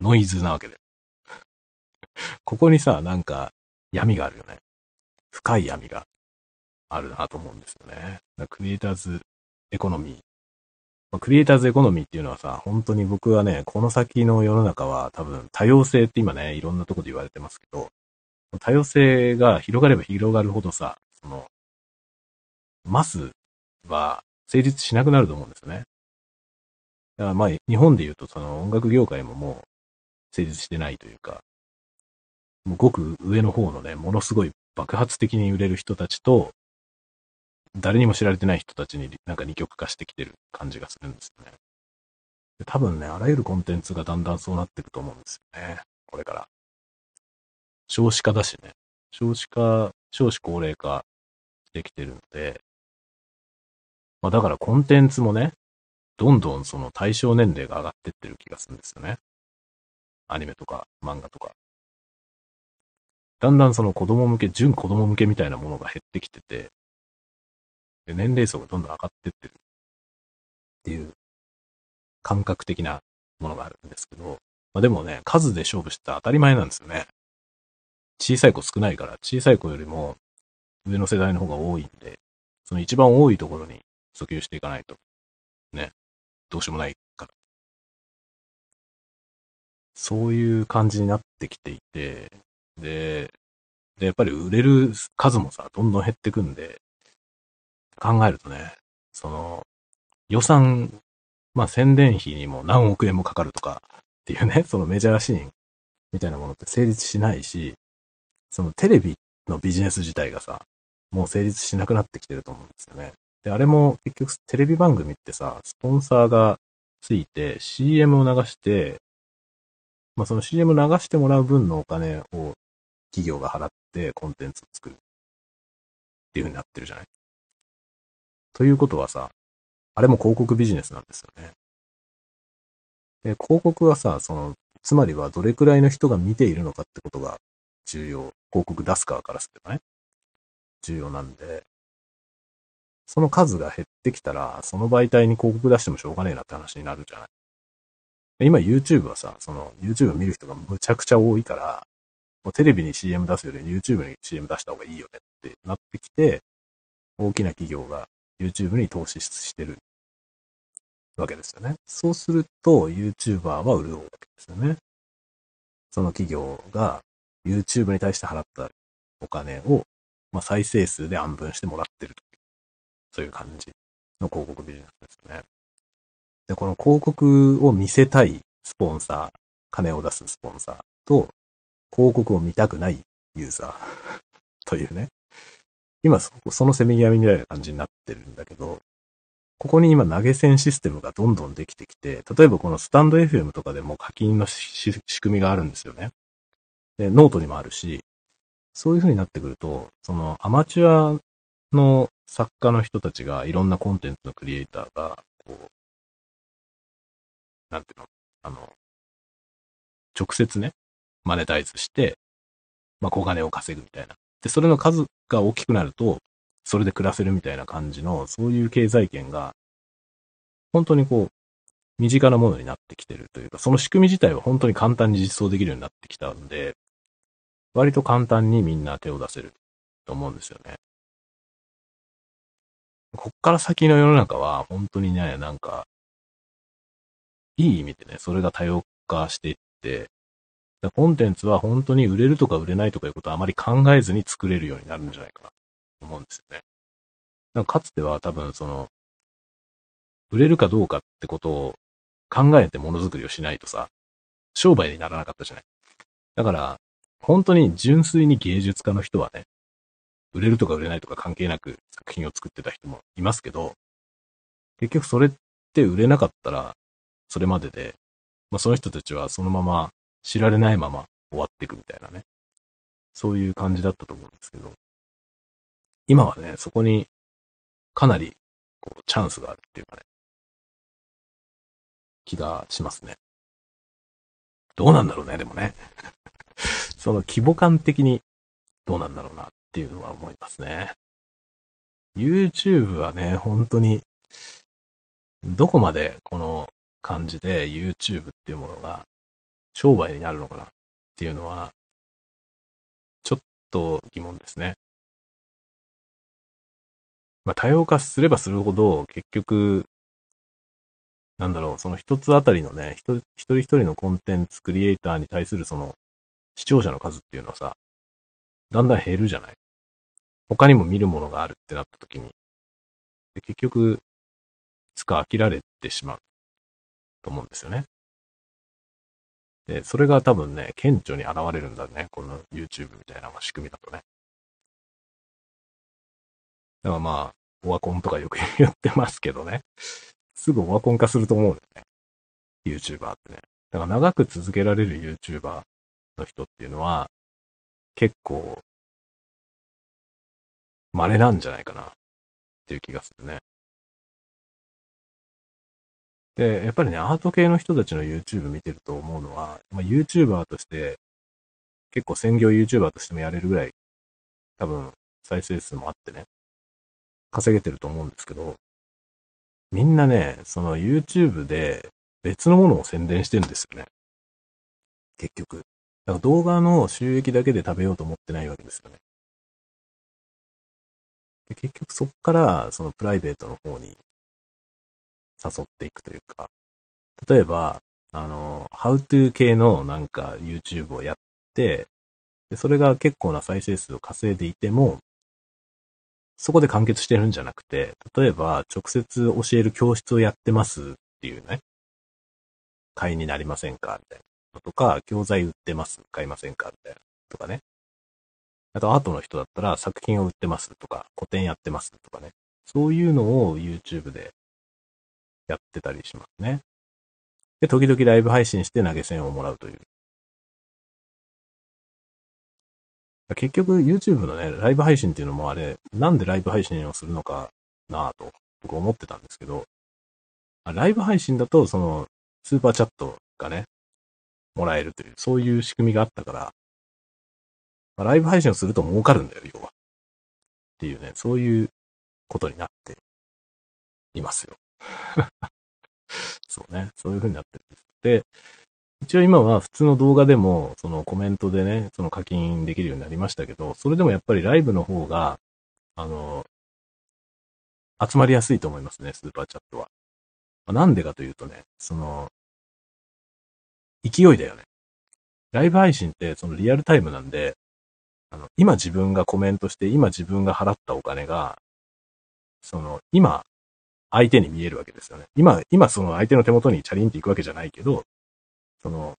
A: ノイズなわけで。ここにさ、なんか、闇があるよね。深い闇があるなと思うんですよね。クリエイターズエコノミー。まクリエイターズエコノミーっていうのはさ、本当に僕はね、この先の世の中は多分多様性って今ね、いろんなとこで言われてますけど、多様性が広がれば広がるほどさ、その、マスは成立しなくなると思うんですよね。まあ、日本で言うとその音楽業界ももう成立してないというか、もうごく上の方のね、ものすごい爆発的に売れる人たちと、誰にも知られてない人たちになんか二極化してきてる感じがするんですよね。多分ね、あらゆるコンテンツがだんだんそうなっていくと思うんですよね。これから。少子化だしね。少子化、少子高齢化できてるので、まあだからコンテンツもね、どんどんその対象年齢が上がってってる気がするんですよね。アニメとか漫画とか。だんだんその子供向け、純子供向けみたいなものが減ってきてて、で年齢層がどんどん上がってってるっていう感覚的なものがあるんですけど、まあでもね、数で勝負して当たり前なんですよね。小さい子少ないから、小さい子よりも上の世代の方が多いんで、その一番多いところに訴求していかないと、ね、どうしようもないから。そういう感じになってきていて、で、で、やっぱり売れる数もさ、どんどん減ってくんで、考えるとね、その、予算、まあ宣伝費にも何億円もかかるとかっていうね、そのメジャーシーンみたいなものって成立しないし、そのテレビのビジネス自体がさ、もう成立しなくなってきてると思うんですよね。で、あれも結局テレビ番組ってさ、スポンサーがついて CM を流して、まあその CM 流してもらう分のお金を企業が払ってコンテンツを作るっていう風になってるじゃない？ということはさ、あれも広告ビジネスなんですよね。で、広告はさ、その、つまりはどれくらいの人が見ているのかってことが重要。広告出す側からすればね。重要なんで、その数が減ってきたら、その媒体に広告出してもしょうがねえなって話になるじゃない。今 YouTube はさ、その YouTube 見る人がむちゃくちゃ多いから、もうテレビに CM 出すより YouTube に CM 出した方がいいよねってなってきて、大きな企業が YouTube に投資してるわけですよね。そうすると YouTuber は潤うわけですよね。その企業が YouTube に対して払ったお金を、まあ、再生数で安分してもらってるという、そういう感じの広告ビジネスですね。で、この広告を見せたいスポンサー、金を出すスポンサーと、広告を見たくないユーザー というね。今そ、そのせめぎ合いみたいな感じになってるんだけど、ここに今投げ銭システムがどんどんできてきて、例えばこのスタンド FM とかでも課金の仕組みがあるんですよね。で、ノートにもあるし、そういう風になってくると、そのアマチュアの作家の人たちがいろんなコンテンツのクリエイターが、こう、なんていうの？あの、直接ね、マネタイズして、まあ、小金を稼ぐみたいな。で、それの数が大きくなると、それで暮らせるみたいな感じの、そういう経済圏が、本当にこう、身近なものになってきてるというか、その仕組み自体は本当に簡単に実装できるようになってきたんで、割と簡単にみんな手を出せると思うんですよね。こっから先の世の中は本当にね、なんか、いい意味でね、それが多様化していって、コンテンツは本当に売れるとか売れないとかいうことはあまり考えずに作れるようになるんじゃないかなと思うんですよね。かかつては多分その、売れるかどうかってことを考えてものづくりをしないとさ、商売にならなかったじゃない。だから、本当に純粋に芸術家の人はね、売れるとか売れないとか関係なく作品を作ってた人もいますけど、結局それって売れなかったら、それまでで、まあその人たちはそのまま知られないまま終わっていくみたいなね。そういう感じだったと思うんですけど、今はね、そこにかなりこうチャンスがあるっていうかね、気がしますね。どうなんだろうね、でもね。その規模感的にどうなんだろうなっていうのは思いますね。YouTube はね、本当に、どこまでこの感じで YouTube っていうものが商売になるのかなっていうのは、ちょっと疑問ですね。まあ、多様化すればするほど、結局、なんだろう、その一つあたりのね、一人一人のコンテンツクリエイターに対するその視聴者の数っていうのはさ、だんだん減るじゃない？他にも見るものがあるってなった時に、で結局、いつか飽きられてしまうと思うんですよね。で、それが多分ね、顕著に現れるんだね。この YouTube みたいな仕組みだとね。だからまあ、オワコンとかよく言ってますけどね。すぐオワコン化すると思うんだよね。YouTuber ってね。だから長く続けられる YouTuber の人っていうのは、結構、稀なんじゃないかな、っていう気がするね。で、やっぱりね、アート系の人たちの YouTube 見てると思うのは、まあ、YouTuber として、結構専業 YouTuber としてもやれるぐらい、多分、再生数もあってね、稼げてると思うんですけど、みんなね、その YouTube で別のものを宣伝してるんですよね。結局。だから動画の収益だけで食べようと思ってないわけですよね。で結局そっからそのプライベートの方に誘っていくというか、例えば、あの、How to 系のなんか YouTube をやって、でそれが結構な再生数を稼いでいても、そこで完結してるんじゃなくて、例えば直接教える教室をやってますっていうね、会員になりませんかみたいなとか、教材売ってます買いませんかみたいなとかね。あとアートの人だったら作品を売ってますとか、個展やってますとかね。そういうのを YouTube でやってたりしますね。で、時々ライブ配信して投げ銭をもらうという。結局 YouTube のね、ライブ配信っていうのもあれ、なんでライブ配信をするのかなぁと僕思ってたんですけど、ライブ配信だとそのスーパーチャットがね、もらえるという、そういう仕組みがあったから、まあ、ライブ配信をすると儲かるんだよ、要は。っていうね、そういうことになっていますよ。そうね。そういう風になってるんです。で、一応今は普通の動画でも、そのコメントでね、その課金できるようになりましたけど、それでもやっぱりライブの方が、あの、集まりやすいと思いますね、スーパーチャットは。なんでかというとね、その、勢いだよね。ライブ配信ってそのリアルタイムなんで、あの、今自分がコメントして、今自分が払ったお金が、その、今相手に見えるわけですよね。今、今その相手の手元にチャリンっていくわけじゃないけど、その、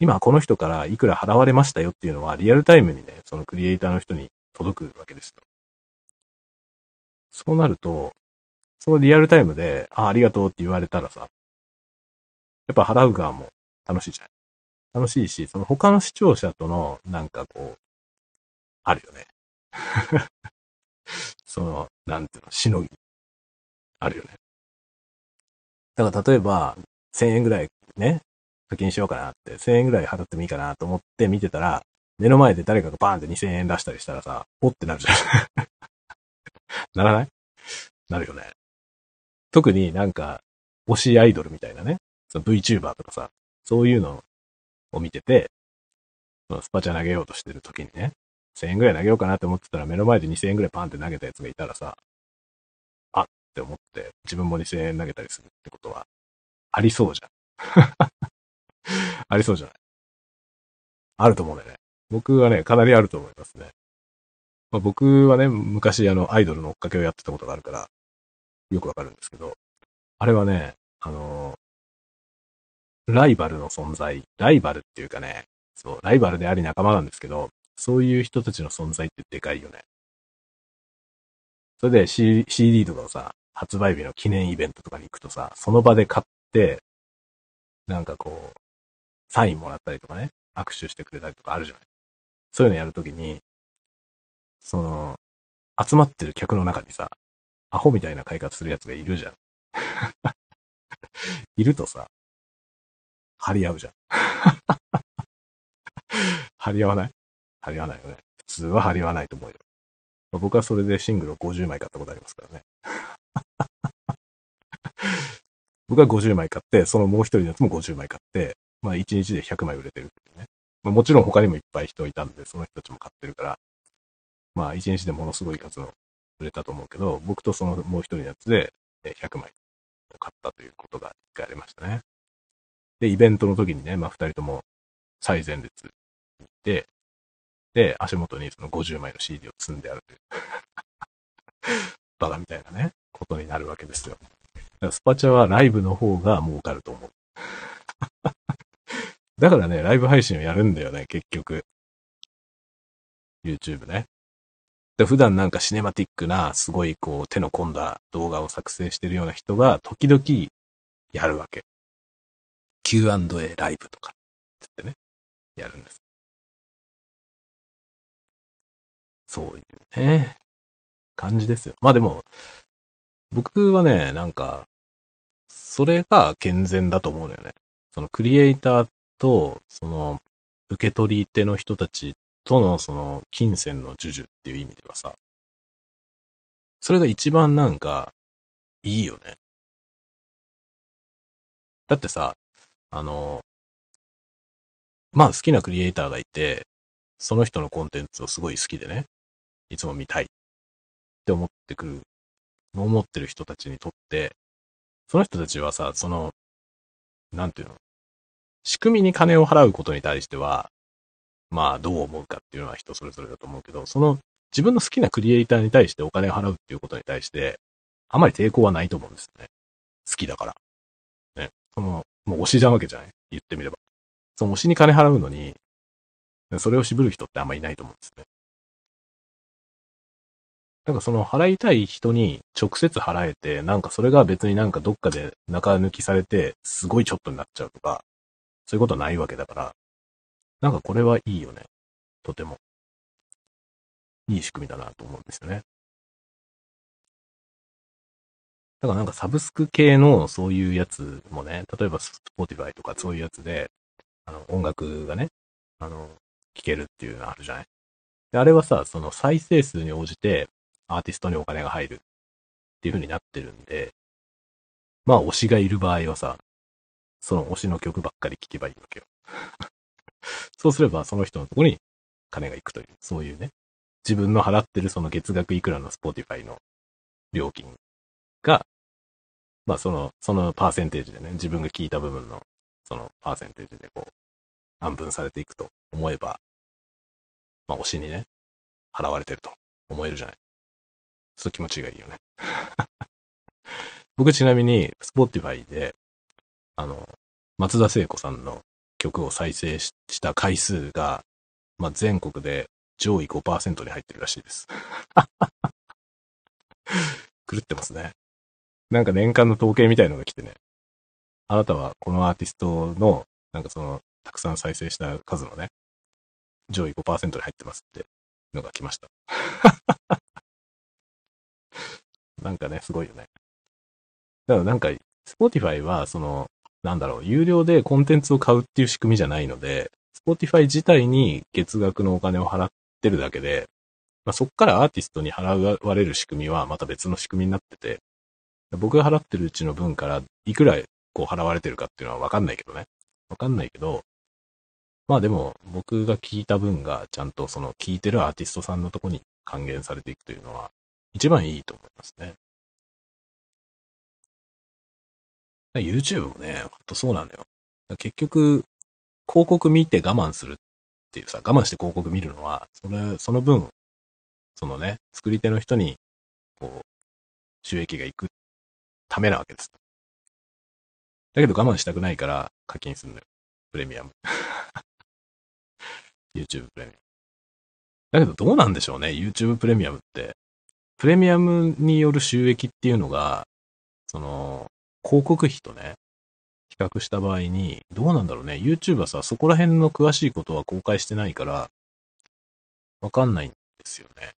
A: 今この人からいくら払われましたよっていうのはリアルタイムにね、そのクリエイターの人に届くわけですよ。そうなると、そのリアルタイムで、あ、ありがとうって言われたらさ、やっぱ払う側も楽しいじゃない楽しいし、その他の視聴者とのなんかこう、あるよね。その、なんていうの、しのぎあるよね。だから例えば、1000円ぐらいね、課金しようかなって、1000円ぐらい払ってもいいかなと思って見てたら、目の前で誰かがバーンって2000円出したりしたらさ、おってなるじゃん。ならない？なるよね。特になんか、推しアイドルみたいなね、その VTuber とかさ、そういうのを見てて、そのスパチャ投げようとしてる時にね、1000円ぐらい投げようかなって思ってたら目の前で2000円ぐらいパンって投げたやつがいたらさ、あって思って、自分も2000円投げたりするってことは、ありそうじゃん。ありそうじゃない？あると思うんだよね。僕はね、かなりあると思いますね。まあ、僕はね、昔あの、アイドルの追っかけをやってたことがあるから、よくわかるんですけど、あれはね、あのー、ライバルの存在、ライバルっていうかね、そう、ライバルであり仲間なんですけど、そういう人たちの存在ってでかいよね。それで、C、d とかをさ、発売日の記念イベントとかに行くとさ、その場で買って、なんかこう、サインもらったりとかね、握手してくれたりとかあるじゃない。そういうのやるときに、その、集まってる客の中にさ、アホみたいな買い方するやつがいるじゃん。いるとさ、張り合うじゃん。張り合わない？張り合わないよね。普通は張り合わないと思うよ。ま僕はそれでシングルを50枚買ったことありますからね。僕は50枚買って、そのもう一人のやつも50枚買って、まあ1日で100枚売れてるっていうね。まあ、もちろん他にもいっぱい人いたんで、その人たちも買ってるから、まあ1日でものすごい数の売れたと思うけど、僕とそのもう一人のやつで100枚買ったということが一回ありましたね。で、イベントの時にね、まあ二人とも最前列に行って、で、足元にその50枚の CD を積んであるという バカみたいなね、ことになるわけですよ。だからスパチャはライブの方が儲かると思う。だからね、ライブ配信をやるんだよね、結局。YouTube ね。で普段なんかシネマティックな、すごいこう手の込んだ動画を作成してるような人が時々やるわけ。Q&A ライブとか、ってね、やるんです。そういうね、感じですよ。まあでも、僕はね、なんか、それが健全だと思うのよね。そのクリエイターと、その、受け取り手の人たちとのその金銭の授受っていう意味ではさ、それが一番なんかいいよね。だってさ、あの、まあ好きなクリエイターがいて、その人のコンテンツをすごい好きでね、いつも見たいって思ってくる、思ってる人たちにとって、その人たちはさ、その、なんていうの、仕組みに金を払うことに対しては、まあどう思うかっていうのは人それぞれだと思うけど、その自分の好きなクリエイターに対してお金を払うっていうことに対して、あまり抵抗はないと思うんですよね。好きだから。ね。その、もう推しじゃんわけじゃない言ってみれば。その推しに金払うのに、それを渋る人ってあんまいないと思うんですね。なんかその払いたい人に直接払えて、なんかそれが別になんかどっかで中抜きされて、すごいちょっとになっちゃうとか、そういうことないわけだから、なんかこれはいいよね。とても。いい仕組みだなと思うんですよね。だからなんかサブスク系のそういうやつもね、例えば Spotify とかそういうやつで、あの、音楽がね、あの、聴けるっていうのあるじゃない？であれはさ、その再生数に応じてアーティストにお金が入るっていう風になってるんで、まあ推しがいる場合はさ、その推しの曲ばっかり聴けばいいわけよ。そうすればその人のとこに金が行くという、そういうね、自分の払ってるその月額いくらの Spotify の料金が、まあその、そのパーセンテージでね、自分が聞いた部分のそのパーセンテージでこう、安分されていくと思えば、まあ推しにね、払われてると思えるじゃない。そう気持ちがいいよね。僕ちなみに、Spotify で、あの、松田聖子さんの曲を再生した回数が、まあ、全国で上位5%に入ってるらしいです。狂ってますね。なんか年間の統計みたいのが来てね、あなたはこのアーティストの、なんかその、たくさん再生した数のね、上位5%に入ってますってのが来ました。なんかね、すごいよね。だからなんか、Spotify は、その、なんだろう、有料でコンテンツを買うっていう仕組みじゃないので、Spotify 自体に月額のお金を払ってるだけで、まあ、そっからアーティストに払われる仕組みはまた別の仕組みになってて、僕が払ってるうちの分からいくらこう払われてるかっていうのはわかんないけどね。わかんないけど、まあでも僕が聞いた分がちゃんとその聞いてるアーティストさんのとこに還元されていくというのは一番いいと思いますね。YouTube もね、ほんとそうなのよ。結局、広告見て我慢するっていうさ、我慢して広告見るのは、それ、その分、そのね、作り手の人に、こう、収益がいくためなわけです。だけど我慢したくないから課金するのよ。プレミアム。YouTube プレミアム。だけどどうなんでしょうね、YouTube プレミアムって。プレミアムによる収益っていうのが、その、広告費とね、比較した場合に、どうなんだろうね。YouTube はさ、そこら辺の詳しいことは公開してないから、わかんないんですよね。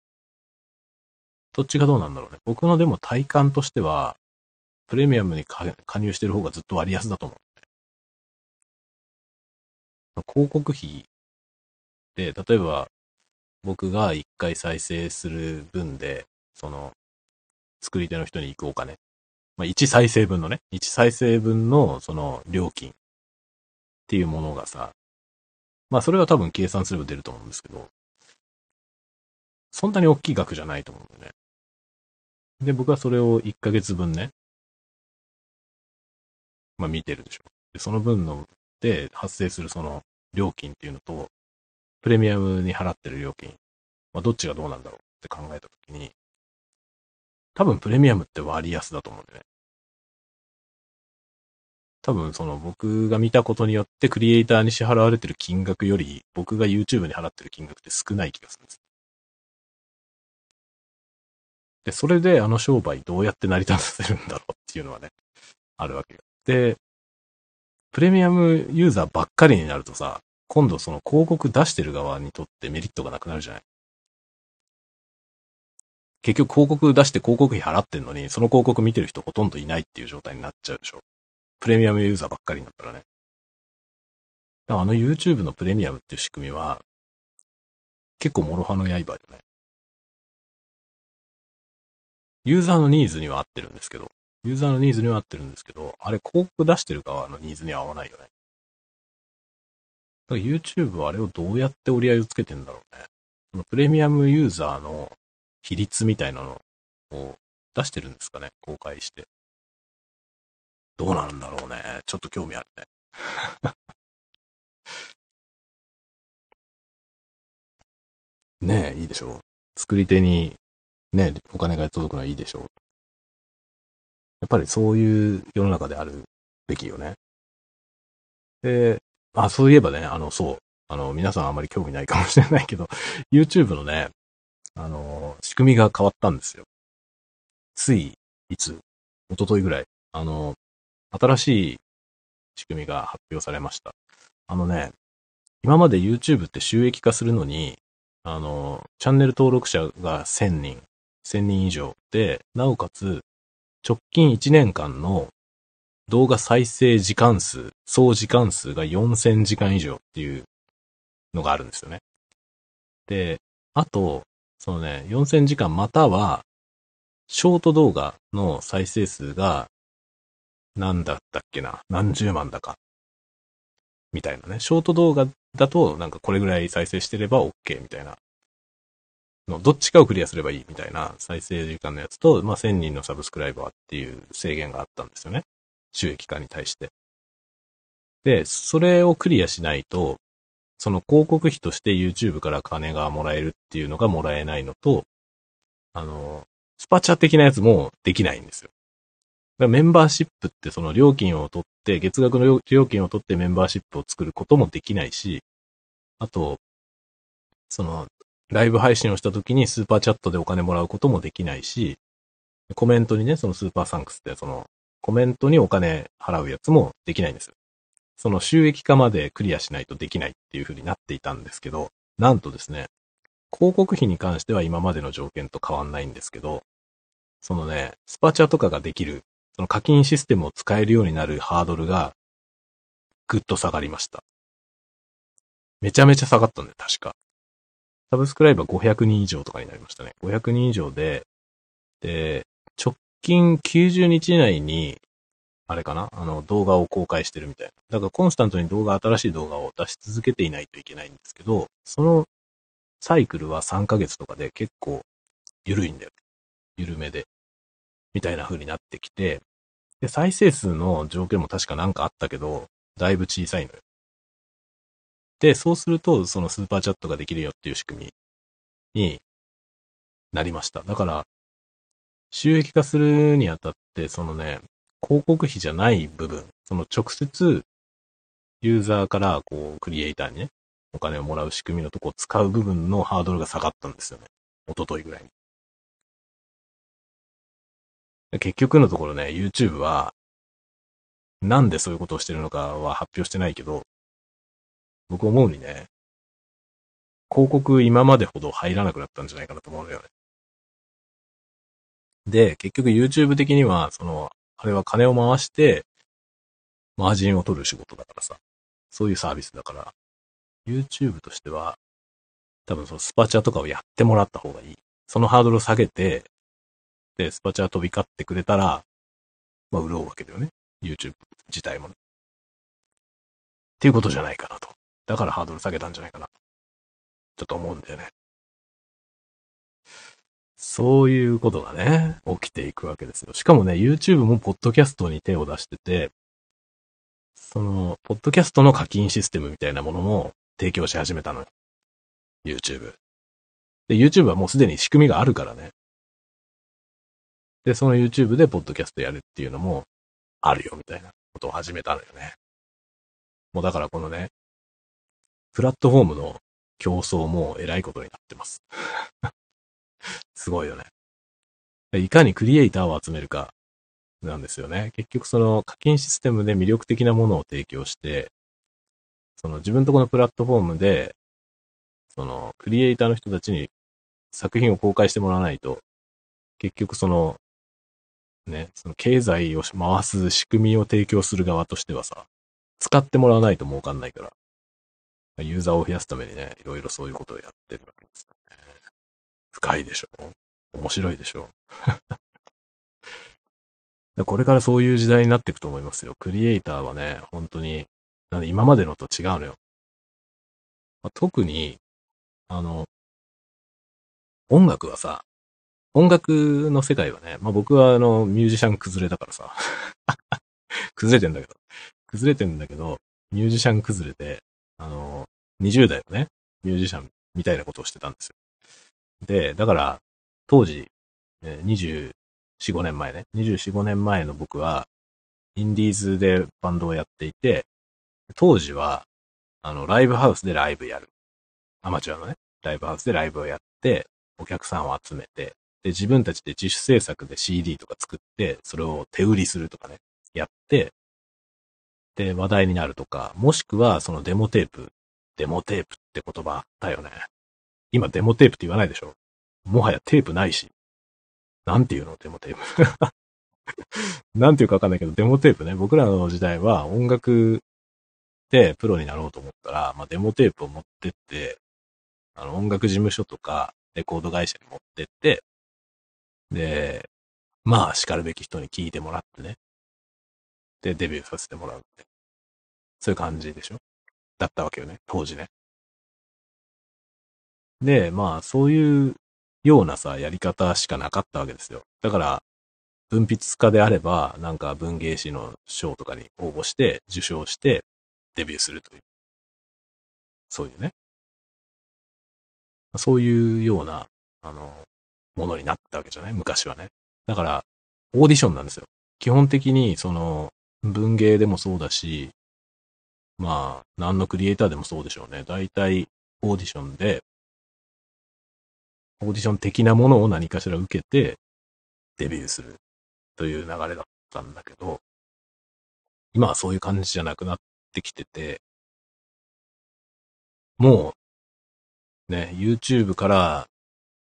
A: どっちがどうなんだろうね。僕のでも体感としては、プレミアムに加入してる方がずっと割安だと思う、広告費で、例えば、僕が一回再生する分で、その、作り手の人に行くお金。まあ、1再生分のね、1再生分のその料金。っていうものがさ、まあそれは多分計算すれば出ると思うんですけど、そんなに大きい額じゃないと思うんだよね。で、僕はそれを1ヶ月分ね、まあ見てるでしょ。で、その分ので発生するその料金っていうのと、プレミアムに払ってる料金、まあどっちがどうなんだろうって考えたときに、多分プレミアムって割安だと思うんだよね。多分その僕が見たことによってクリエイターに支払われてる金額より僕が YouTube に払ってる金額って少ない気がするんです。で、それであの商売どうやって成り立たせるんだろうっていうのはね、あるわけよ。で、プレミアムユーザーばっかりになるとさ、今度その広告出してる側にとってメリットがなくなるじゃない？結局広告出して広告費払ってんのに、その広告見てる人ほとんどいないっていう状態になっちゃうでしょ。プレミアムユーザーばっかりになったらね。あの YouTube のプレミアムっていう仕組みは、結構諸刃の刃よね。ユーザーのニーズには合ってるんですけど、ユーザーのニーズには合ってるんですけど、あれ広告出してる側のニーズには合わないよね。だから YouTube はあれをどうやって折り合いをつけてんだろうね。そのプレミアムユーザーの比率みたいなのを出してるんですかね、公開して。どうなんだろうね。ちょっと興味あるね。ねえ、いいでしょう。作り手にね、お金が届くのはいいでしょう。やっぱりそういう世の中であるべきよね。で、あ、そういえばね、あの、そう。あの、皆さんあまり興味ないかもしれないけど、YouTube のね、あの、仕組みが変わったんですよ。つい、いつ、一昨日ぐらい、あの、新しい仕組みが発表されました。あのね、今まで YouTube って収益化するのに、あの、チャンネル登録者が1000人、1000人以上で、なおかつ、直近1年間の動画再生時間数、総時間数が4000時間以上っていうのがあるんですよね。で、あと、そのね、4000時間または、ショート動画の再生数が、何だったっけな、何十万だか。みたいなね。ショート動画だと、なんかこれぐらい再生してれば OK みたいな。の、どっちかをクリアすればいいみたいな再生時間のやつと、まあ、1000人のサブスクライバーっていう制限があったんですよね。収益化に対して。で、それをクリアしないと、その広告費として YouTube から金がもらえるっていうのがもらえないのと、あの、スパチャ的なやつもできないんですよ。メンバーシップってその料金を取って、月額の料金を取ってメンバーシップを作ることもできないし、あと、その、ライブ配信をした時にスーパーチャットでお金もらうこともできないし、コメントにね、そのスーパーサンクスってその、コメントにお金払うやつもできないんですよ。その収益化までクリアしないとできないっていう風になっていたんですけど、なんとですね、広告費に関しては今までの条件と変わんないんですけど、そのね、スパチャとかができる、その課金システムを使えるようになるハードルがぐっと下がりました。めちゃめちゃ下がったんだよ、確か。サブスクライバー500人以上とかになりましたね。500人以上で、で、直近90日以内に、あれかな？あの、動画を公開してるみたいな。だからコンスタントに動画、新しい動画を出し続けていないといけないんですけど、そのサイクルは3ヶ月とかで結構緩いんだよ。緩めで。みたいな風になってきて、で、再生数の条件も確かなんかあったけど、だいぶ小さいのよ。で、そうすると、そのスーパーチャットができるよっていう仕組みになりました。だから、収益化するにあたって、そのね、広告費じゃない部分、その直接、ユーザーから、こう、クリエイターにね、お金をもらう仕組みのとこを使う部分のハードルが下がったんですよね。一昨日ぐらいに。結局のところね、YouTube は、なんでそういうことをしてるのかは発表してないけど、僕思うにね、広告今までほど入らなくなったんじゃないかなと思うのよね。で、結局 YouTube 的には、その、あれは金を回して、マージンを取る仕事だからさ。そういうサービスだから、YouTube としては、多分そのスパチャとかをやってもらった方がいい。そのハードルを下げて、で、スパチャ飛び交ってくれたら、まあ、潤うわけだよね。YouTube 自体もね。っていうことじゃないかなと。だからハードル下げたんじゃないかな。ちょっと思うんだよね。そういうことがね、起きていくわけですよ。しかもね、YouTube もポッドキャストに手を出してて、その、ポッドキャストの課金システムみたいなものも提供し始めたのよ。YouTube。で、YouTube はもうすでに仕組みがあるからね。で、その YouTube でポッドキャストやるっていうのもあるよみたいなことを始めたのよね。もうだからこのね、プラットフォームの競争も偉いことになってます。すごいよね。いかにクリエイターを集めるか、なんですよね。結局その課金システムで魅力的なものを提供して、その自分とこのプラットフォームで、そのクリエイターの人たちに作品を公開してもらわないと、結局その、ね、その経済を回す仕組みを提供する側としてはさ、使ってもらわないと儲かんないから、ユーザーを増やすためにね、いろいろそういうことをやってるわけですよね。深いでしょ面白いでしょ これからそういう時代になっていくと思いますよ。クリエイターはね、本当に、なんで今までのと違うのよ。まあ、特に、あの、音楽はさ、音楽の世界はね、まあ僕はあの、ミュージシャン崩れだからさ、崩れてんだけど、崩れてんだけど、ミュージシャン崩れて、20代のね、ミュージシャンみたいなことをしてたんですよ。で、だから、当時、24、5年前ね、24、5年前の僕は、インディーズでバンドをやっていて、当時は、あの、ライブハウスでライブやる。アマチュアのね、ライブハウスでライブをやって、お客さんを集めて、で、自分たちで自主制作で CD とか作って、それを手売りするとかね、やって、で、話題になるとか、もしくはそのデモテープ、デモテープって言葉あったよね。今デモテープって言わないでしょもはやテープないし。なんていうのデモテープ。なんていうかわかんないけど、デモテープね。僕らの時代は音楽でプロになろうと思ったら、まあ、デモテープを持ってって、あの、音楽事務所とか、レコード会社に持ってって、で、まあ、叱るべき人に聞いてもらってね。で、デビューさせてもらうって。そういう感じでしょだったわけよね、当時ね。で、まあ、そういうようなさ、やり方しかなかったわけですよ。だから、文筆家であれば、なんか文芸誌の賞とかに応募して、受賞して、デビューするという。そういうね。そういうような、あの、ものになったわけじゃない？昔はね。だから、オーディションなんですよ。基本的に、その、文芸でもそうだし、まあ、何のクリエイターでもそうでしょうね。大体、オーディションで、オーディション的なものを何かしら受けて、デビューするという流れだったんだけど、今はそういう感じじゃなくなってきてて、もう、ね、YouTube から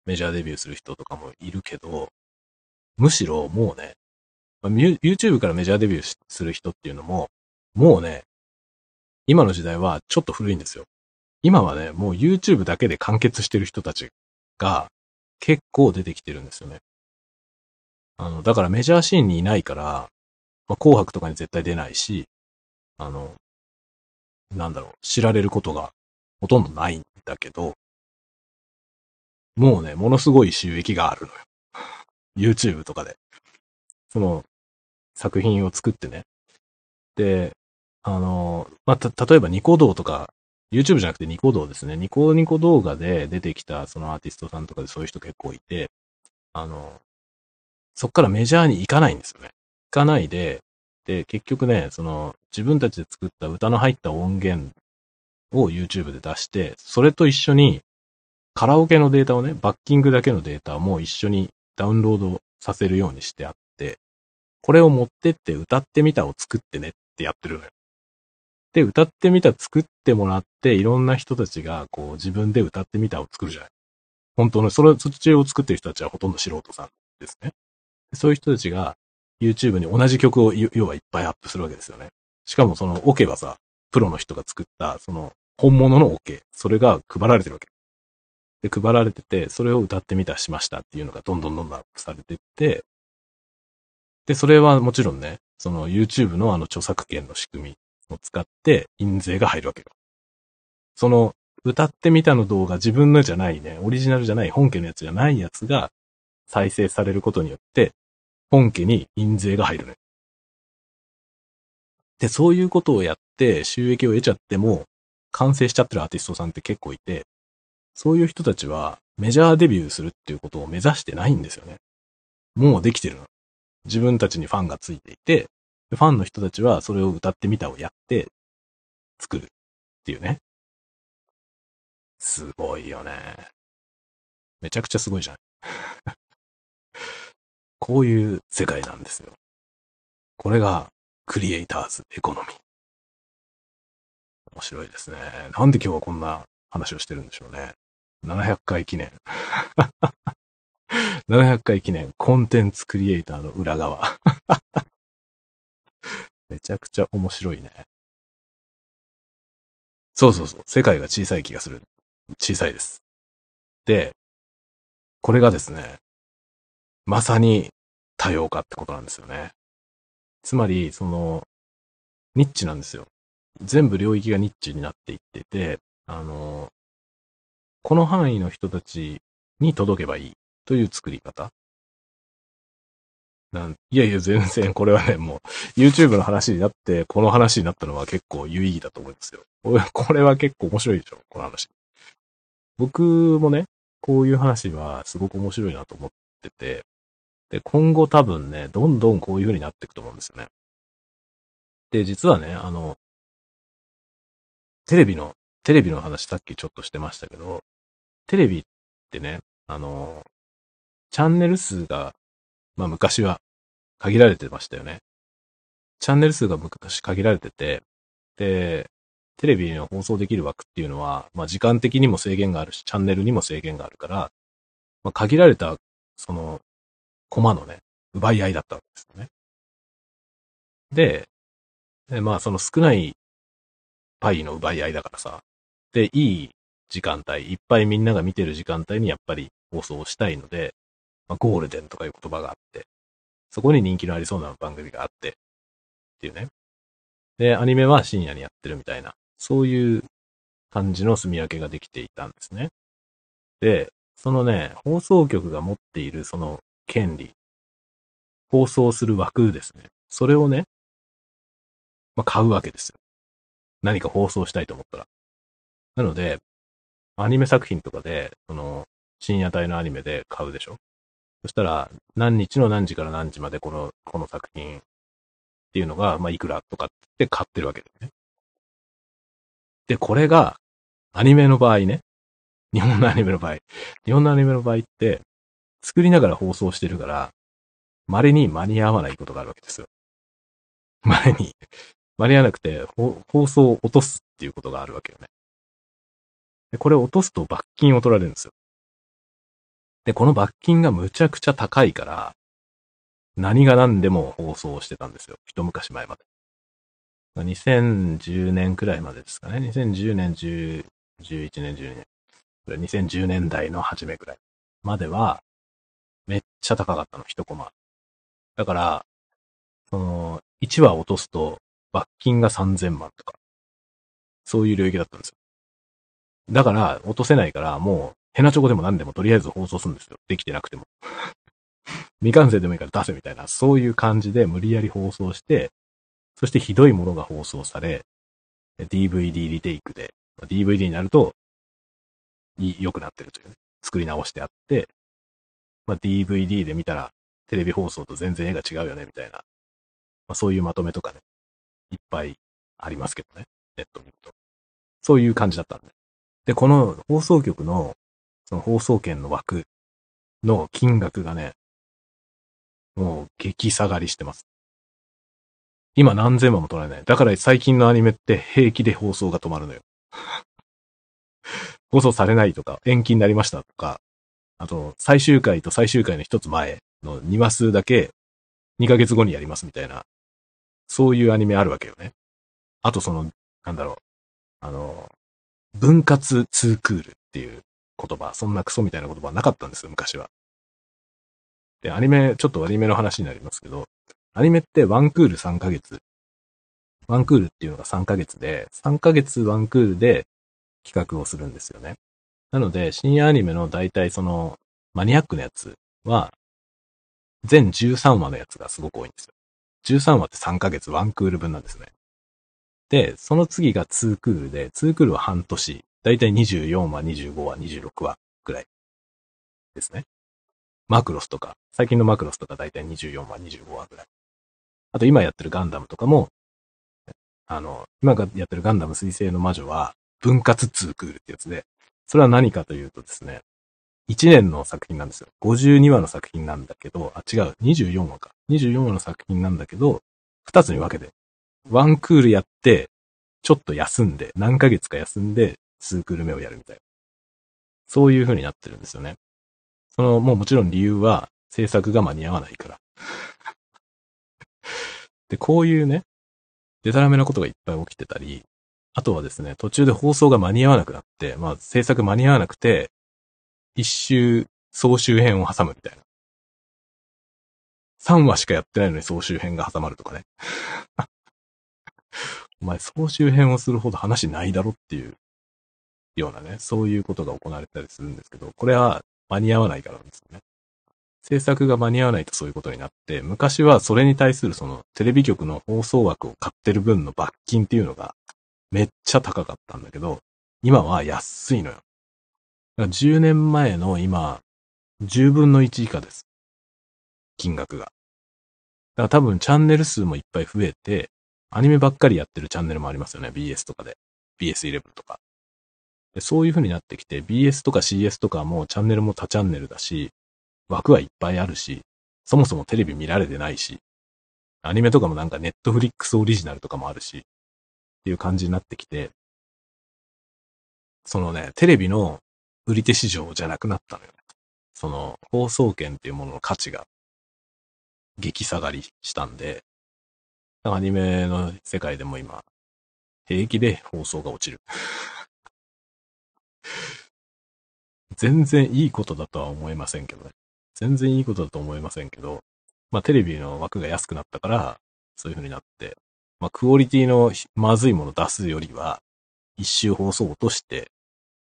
A: メジャーデビューする人とかもいるけど、むしろもうね、YouTube からメジャーデビューする人っていうのも、もうね、今の時代はちょっと古いんですよ。今はね、もう YouTube だけで完結してる人たちが結構出てきてるんですよね。あの、だからメジャーシーンにいないから、まあ、紅白とかに絶対出ないし、あの、なんだろう、知られることがほとんどないんだけど、もうね、ものすごい収益があるのよ。YouTube とかで。その、作品を作ってね。で、あの、まあ、た、例えばニコ動とか YouTube じゃなくてニコ動ですね。ニコニコ動画で出てきたそのアーティストさんとかでそういう人結構いて、あの、そっからメジャーに行かないんですよね。行かないで、で、結局ね、その自分たちで作った歌の入った音源を YouTube で出して、それと一緒にカラオケのデータをね、バッキングだけのデータも一緒にダウンロードさせるようにしてあって、これを持ってって歌ってみたを作ってねってやってるのよ。で、歌ってみた作ってもらって、いろんな人たちが、こう、自分で歌ってみたを作るじゃない。本当の、それ、そっちを作ってる人たちはほとんど素人さんですね。そういう人たちが、YouTube に同じ曲を、要はいっぱいアップするわけですよね。しかもそのオケはさ、プロの人が作った、その、本物のオケ、それが配られてるわけ。で、配られてて、それを歌ってみたしましたっていうのがどんどんどんどんアップされてって、で、それはもちろんね、その YouTube のあの著作権の仕組みを使って印税が入るわけよ。その歌ってみたの動画自分のじゃないね、オリジナルじゃない本家のやつじゃないやつが再生されることによって本家に印税が入るね。で、そういうことをやって収益を得ちゃっても完成しちゃってるアーティストさんって結構いて、そういう人たちはメジャーデビューするっていうことを目指してないんですよね。もうできてるの。自分たちにファンがついていて、ファンの人たちはそれを歌ってみたをやって作るっていうね。すごいよね。めちゃくちゃすごいじゃん。こういう世界なんですよ。これが、クリエイターズエコノミー。面白いですね。なんで今日はこんな話をしてるんでしょうね。700回記念。700回記念、コンテンツクリエイターの裏側。めちゃくちゃ面白いね。そうそうそう。世界が小さい気がする。小さいです。で、これがですね、まさに多様化ってことなんですよね。つまり、その、ニッチなんですよ。全部領域がニッチになっていってて、あの、この範囲の人たちに届けばいいという作り方。なんいやいや、全然、これはね、もう、YouTube の話になって、この話になったのは結構有意義だと思いますよ。これは結構面白いでしょ、この話。僕もね、こういう話はすごく面白いなと思ってて、で、今後多分ね、どんどんこういう風になっていくと思うんですよね。で、実はね、あの、テレビの、テレビの話さっきちょっとしてましたけど、テレビってね、あの、チャンネル数が、まあ昔は限られてましたよね。チャンネル数が昔限られてて、で、テレビの放送できる枠っていうのは、まあ時間的にも制限があるし、チャンネルにも制限があるから、まあ限られた、その、コマのね、奪い合いだったわけですよね。で、でまあその少ないパイの奪い合いだからさ、で、いい時間帯、いっぱいみんなが見てる時間帯にやっぱり放送したいので、まあ、ゴールデンとかいう言葉があって、そこに人気のありそうな番組があって、っていうね。で、アニメは深夜にやってるみたいな、そういう感じの住み分けができていたんですね。で、そのね、放送局が持っているその権利、放送する枠ですね。それをね、まあ、買うわけですよ。何か放送したいと思ったら。なので、アニメ作品とかで、その、深夜帯のアニメで買うでしょそしたら、何日の何時から何時までこの、この作品っていうのが、まあ、いくらとかって買ってるわけですね。で、これが、アニメの場合ね、日本のアニメの場合、日本のアニメの場合って、作りながら放送してるから、稀に間に合わないことがあるわけですよ。稀に、間に合わなくて、放送を落とすっていうことがあるわけよね。で、これを落とすと罰金を取られるんですよ。で、この罰金がむちゃくちゃ高いから、何が何でも放送してたんですよ。一昔前まで。2010年くらいまでですかね。2010年、10、11年、12年。2010年代の初めくらいまでは、めっちゃ高かったの、一コマ。だから、その、1話落とすと、罰金が3000万とか、そういう領域だったんですよ。だから、落とせないから、もう、ヘナチョコでも何でもとりあえず放送するんですよ。できてなくても。未完成でもいいから出せみたいな、そういう感じで無理やり放送して、そしてひどいものが放送され、DVD リテイクで、DVD になると、良くなってるというね。作り直してあって、まあ、DVD で見たら、テレビ放送と全然絵が違うよね、みたいな。まあ、そういうまとめとかね、いっぱいありますけどね。ネット見ると。そういう感じだったんで。で、この放送局の、その放送権の枠の金額がね、もう激下がりしてます。今何千万も取られない。だから最近のアニメって平気で放送が止まるのよ。放送されないとか、延期になりましたとか、あと、最終回と最終回の一つ前の2話数だけ2ヶ月後にやりますみたいな、そういうアニメあるわけよね。あとその、なんだろう、あの、分割ツークールっていう言葉、そんなクソみたいな言葉はなかったんですよ、昔は。で、アニメ、ちょっとアニメの話になりますけど、アニメってワンクール3ヶ月。ワンクールっていうのが3ヶ月で、3ヶ月ワンクールで企画をするんですよね。なので、深夜アニメの大体その、マニアックなやつは、全13話のやつがすごく多いんですよ。13話って3ヶ月ワンクール分なんですね。で、その次が2クールで、2クールは半年、だいたい24話、25話、26話くらいですね。マクロスとか、最近のマクロスとかだいたい24話、25話くらい。あと今やってるガンダムとかも、あの、今やってるガンダム水星の魔女は、分割2クールってやつで、それは何かというとですね、1年の作品なんですよ。52話の作品なんだけど、あ、違う、24話か。24話の作品なんだけど、二つに分けて。ワンクールやって、ちょっと休んで、何ヶ月か休んで、数クール目をやるみたいな。そういう風になってるんですよね。その、もうもちろん理由は、制作が間に合わないから。で、こういうね、デタラメなことがいっぱい起きてたり、あとはですね、途中で放送が間に合わなくなって、まあ制作間に合わなくて、一周総集編を挟むみたいな。3話しかやってないのに総集編が挟まるとかね。お前総集編をするほど話ないだろっていうようなね、そういうことが行われたりするんですけど、これは間に合わないからなんですよね。制作が間に合わないとそういうことになって、昔はそれに対するそのテレビ局の放送枠を買ってる分の罰金っていうのがめっちゃ高かったんだけど、今は安いのよ。10年前の今、10分の1以下です。金額が。だから多分チャンネル数もいっぱい増えて、アニメばっかりやってるチャンネルもありますよね。BS とかで。BS11 とか。そういう風になってきて、BS とか CS とかもチャンネルも多チャンネルだし、枠はいっぱいあるし、そもそもテレビ見られてないし、アニメとかもなんかネットフリックスオリジナルとかもあるし、っていう感じになってきて、そのね、テレビの売り手市場じゃなくなったのよ。その放送権っていうものの価値が激下がりしたんで、アニメの世界でも今、平気で放送が落ちる。全然いいことだとは思いませんけどね。全然いいことだと思いませんけど、まあテレビの枠が安くなったから、そういう風になって、まあクオリティのまずいもの出すよりは、一周放送落として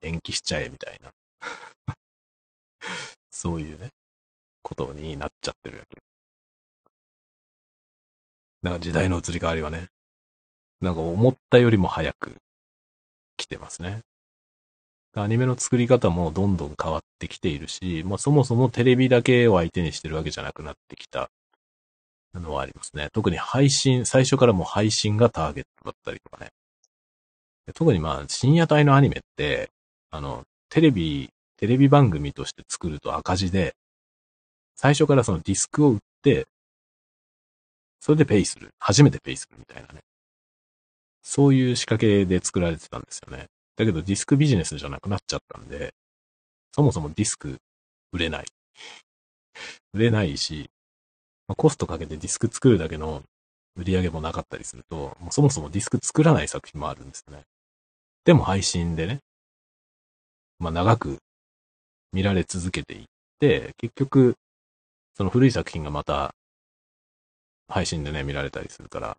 A: 延期しちゃえみたいな。そういうね、ことになっちゃってるわけ。なんか時代の移り変わりはね、なんか思ったよりも早く来てますね。アニメの作り方もどんどん変わってきているし、まあそもそもテレビだけを相手にしてるわけじゃなくなってきたのはありますね。特に配信、最初からもう配信がターゲットだったりとかね。特にまあ深夜帯のアニメって、あの、テレビ、テレビ番組として作ると赤字で、最初からそのディスクを売って、それでペイする。初めてペイするみたいなね。そういう仕掛けで作られてたんですよね。だけどディスクビジネスじゃなくなっちゃったんで、そもそもディスク売れない。売れないし、まあ、コストかけてディスク作るだけの売り上げもなかったりすると、もうそもそもディスク作らない作品もあるんですね。でも配信でね、まあ長く見られ続けていって、結局、その古い作品がまた配信でね、見られたりするから、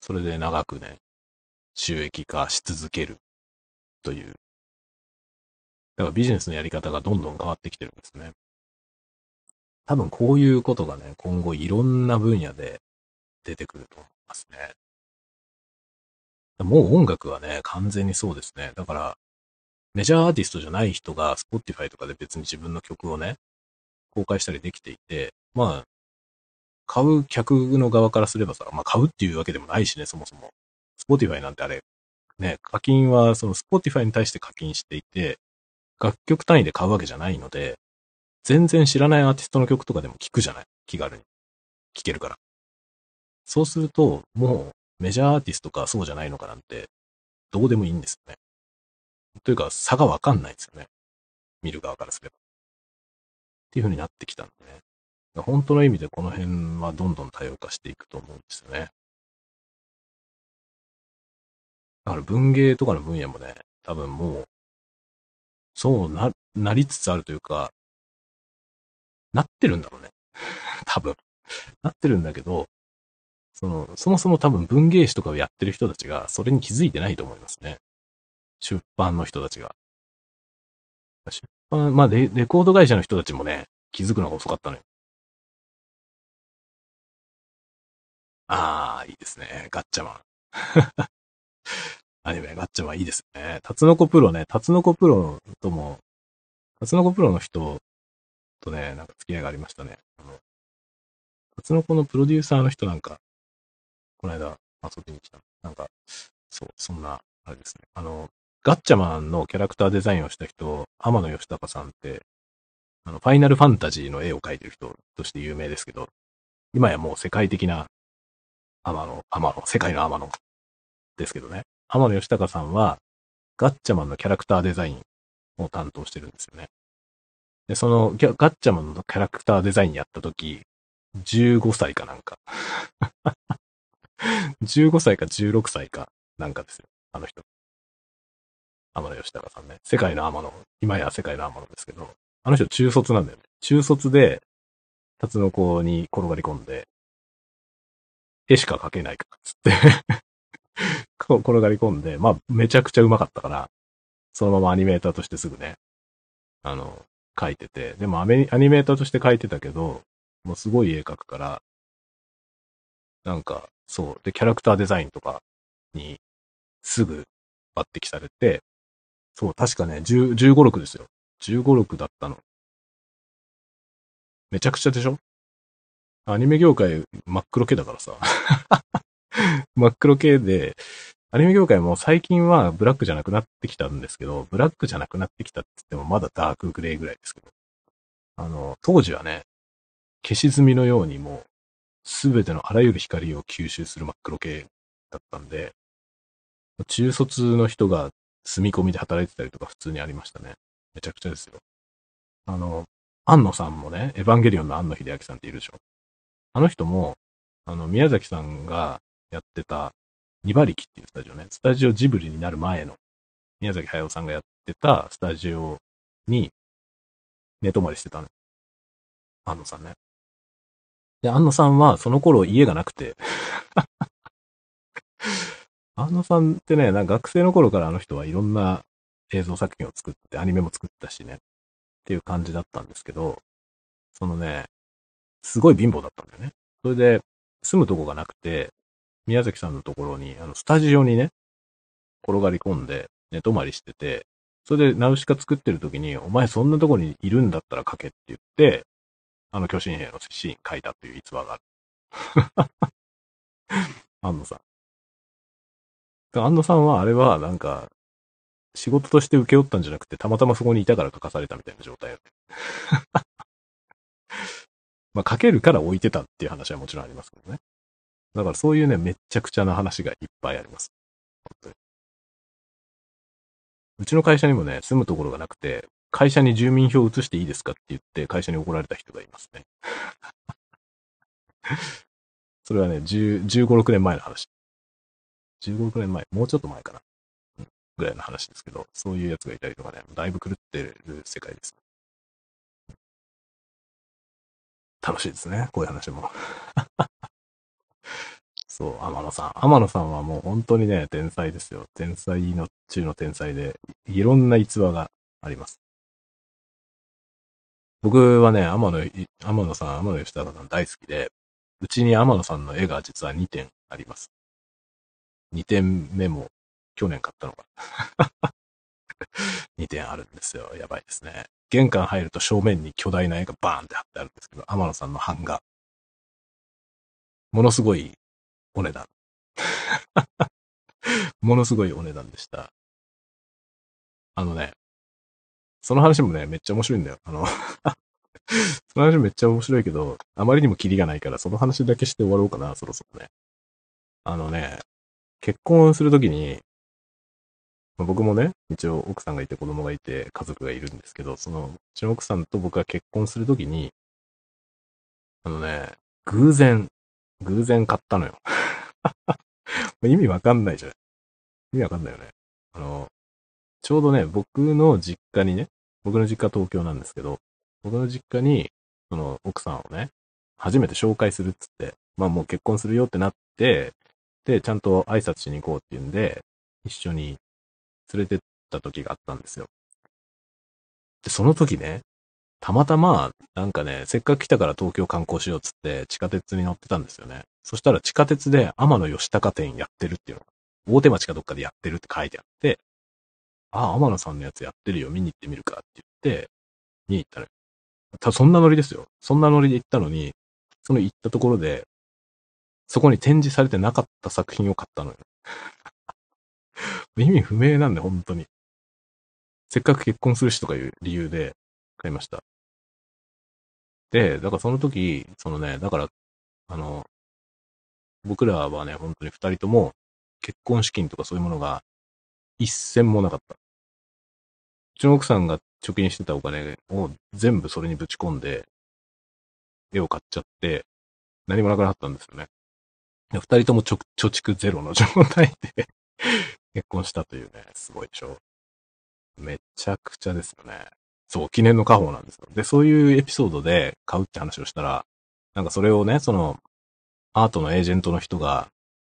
A: それで長くね、収益化し続けるという。だからビジネスのやり方がどんどん変わってきてるんですね。多分こういうことがね、今後いろんな分野で出てくると思いますね。もう音楽はね、完全にそうですね。だから、メジャーアーティストじゃない人が Spotify とかで別に自分の曲をね、公開したりできていて、まあ、買う客の側からすればさ、まあ買うっていうわけでもないしね、そもそも。Spotify なんてあれ、ね、課金はその Spotify に対して課金していて、楽曲単位で買うわけじゃないので、全然知らないアーティストの曲とかでも聞くじゃない？気軽に。聞けるから。そうすると、もうメジャーアーティストかそうじゃないのかなんて、どうでもいいんですよね。というか、差がわかんないんですよね。見る側からすれば。っていう風になってきたんでね。本当の意味でこの辺はどんどん多様化していくと思うんですよね。だから文芸とかの分野もね、多分もう、そうな、なりつつあるというか、なってるんだろうね。多分。なってるんだけど、その、そもそも多分文芸誌とかをやってる人たちが、それに気づいてないと思いますね。出版の人たちが。出版、まあレ、レコード会社の人たちもね、気づくのが遅かったのよ。ああ、いいですね。ガッチャマン。アニメ、ガッチャマンいいですね。タツノコプロね、タツノコプロとも、タツノコプロの人とね、なんか付き合いがありましたね。あの、タツノコのプロデューサーの人なんか、この間遊びに来た。なんか、そう、そんな、あれですね。あの、ガッチャマンのキャラクターデザインをした人、天野義高さんって、あの、ファイナルファンタジーの絵を描いてる人として有名ですけど、今やもう世界的な天野、天野、世界の天野ですけどね。天野義隆さんは、ガッチャマンのキャラクターデザインを担当してるんですよね。で、そのガッチャマンのキャラクターデザインやった時、15歳かなんか。15歳か16歳かなんかですよ。あの人。天野義隆さんね。世界の天野。今や世界の天野ですけど、あの人中卒なんだよね。中卒で、タツノコに転がり込んで、絵しか描けないから、つって 転がり込んで、まあ、めちゃくちゃうまかったから、そのままアニメーターとしてすぐね、あの、描いてて、でもアアニメーターとして描いてたけど、もうすごい絵描くから、なんか、そう。で、キャラクターデザインとかにすぐ抜擢されて、そう、確かね、10 15、6ですよ。15、6だったの。めちゃくちゃでしょ？アニメ業界真っ黒系だからさ。真っ黒系で、アニメ業界も最近はブラックじゃなくなってきたんですけど、ブラックじゃなくなってきたって言ってもまだダークグレーぐらいですけど。あの、当時はね、消し済みのようにもう、すべてのあらゆる光を吸収する真っ黒系だったんで、中卒の人が住み込みで働いてたりとか普通にありましたね。めちゃくちゃですよ。あの、安野さんもね、エヴァンゲリオンの安野秀明さんっているでしょ。あの人も、あの、宮崎さんがやってた、二馬力っていうスタジオね、スタジオジブリになる前の、宮崎駿さんがやってたスタジオに、寝泊まりしてたの。安野さんね。で、安野さんはその頃家がなくて 安野さんってね、なんか学生の頃からあの人はいろんな映像作品を作って、アニメも作ったしね、っていう感じだったんですけど、そのね、すごい貧乏だったんだよね。それで、住むとこがなくて、宮崎さんのところに、あの、スタジオにね、転がり込んで、寝泊まりしてて、それでナウシカ作ってる時に、お前そんなとこにいるんだったら書けって言って、あの巨神兵のシーン書いたっていう逸話がある。安野さん。安野さんはあれはなんか、仕事として請け負ったんじゃなくて、たまたまそこにいたから書かされたみたいな状態だ まあ書けるから置いてたっていう話はもちろんありますけどね。だからそういうね、めっちゃくちゃな話がいっぱいあります。本当に。うちの会社にもね、住むところがなくて、会社に住民票を移していいですかって言って会社に怒られた人がいますね。それはね、15、6年前の話。15、6年前、もうちょっと前かな。ぐらいの話ですけど、そういうやつがいたりとかね、だいぶ狂ってる世界です。楽しいですね、こういう話も。そう、天野さん。天野さんはもう本当にね、天才ですよ。天才の中の天才で、いろんな逸話があります。僕はね、天野、天野さん、天野吉高さん大好きで、うちに天野さんの絵が実は2点あります。2点目も去年買ったのか。2点あるんですよ。やばいですね。玄関入ると正面に巨大な絵がバーンって貼ってあるんですけど、天野さんの版画。ものすごいお値段。ものすごいお値段でした。あのね、その話もね、めっちゃ面白いんだよ。あの その話めっちゃ面白いけど、あまりにもキリがないから、その話だけして終わろうかな、そろそろね。あのね、結婚するときに、僕もね、一応奥さんがいて子供がいて家族がいるんですけど、その、うちの奥さんと僕が結婚するときに、あのね、偶然、偶然買ったのよ。意味わかんないじゃん。意味わかんないよね。あの、ちょうどね、僕の実家にね、僕の実家東京なんですけど、僕の実家に、その奥さんをね、初めて紹介するっつって、まあもう結婚するよってなって、で、ちゃんと挨拶しに行こうっていうんで、一緒に連れてった時があったんですよ。で、その時ね、たまたま、なんかね、せっかく来たから東京観光しようっつって地下鉄に乗ってたんですよね。そしたら地下鉄で天野義高店やってるっていうのが、大手町かどっかでやってるって書いてあって、ああ、天野さんのやつやってるよ、見に行ってみるかって言って、見に行ったのよ。たそんなノリですよ。そんなノリで行ったのに、その行ったところで、そこに展示されてなかった作品を買ったのよ。意味不明なんで、本当に。せっかく結婚するしとかいう理由で買いました。で、だからその時、そのね、だから、あの、僕らはね、本当に二人とも結婚資金とかそういうものが一銭もなかった。うちの奥さんが貯金してたお金を全部それにぶち込んで、絵を買っちゃって、何もなくなったんですよね。二人とも貯蓄ゼロの状態で 結婚したというね、すごいでしょ。めちゃくちゃですよね。そう、記念の家宝なんですよ。で、そういうエピソードで買うって話をしたら、なんかそれをね、その、アートのエージェントの人が、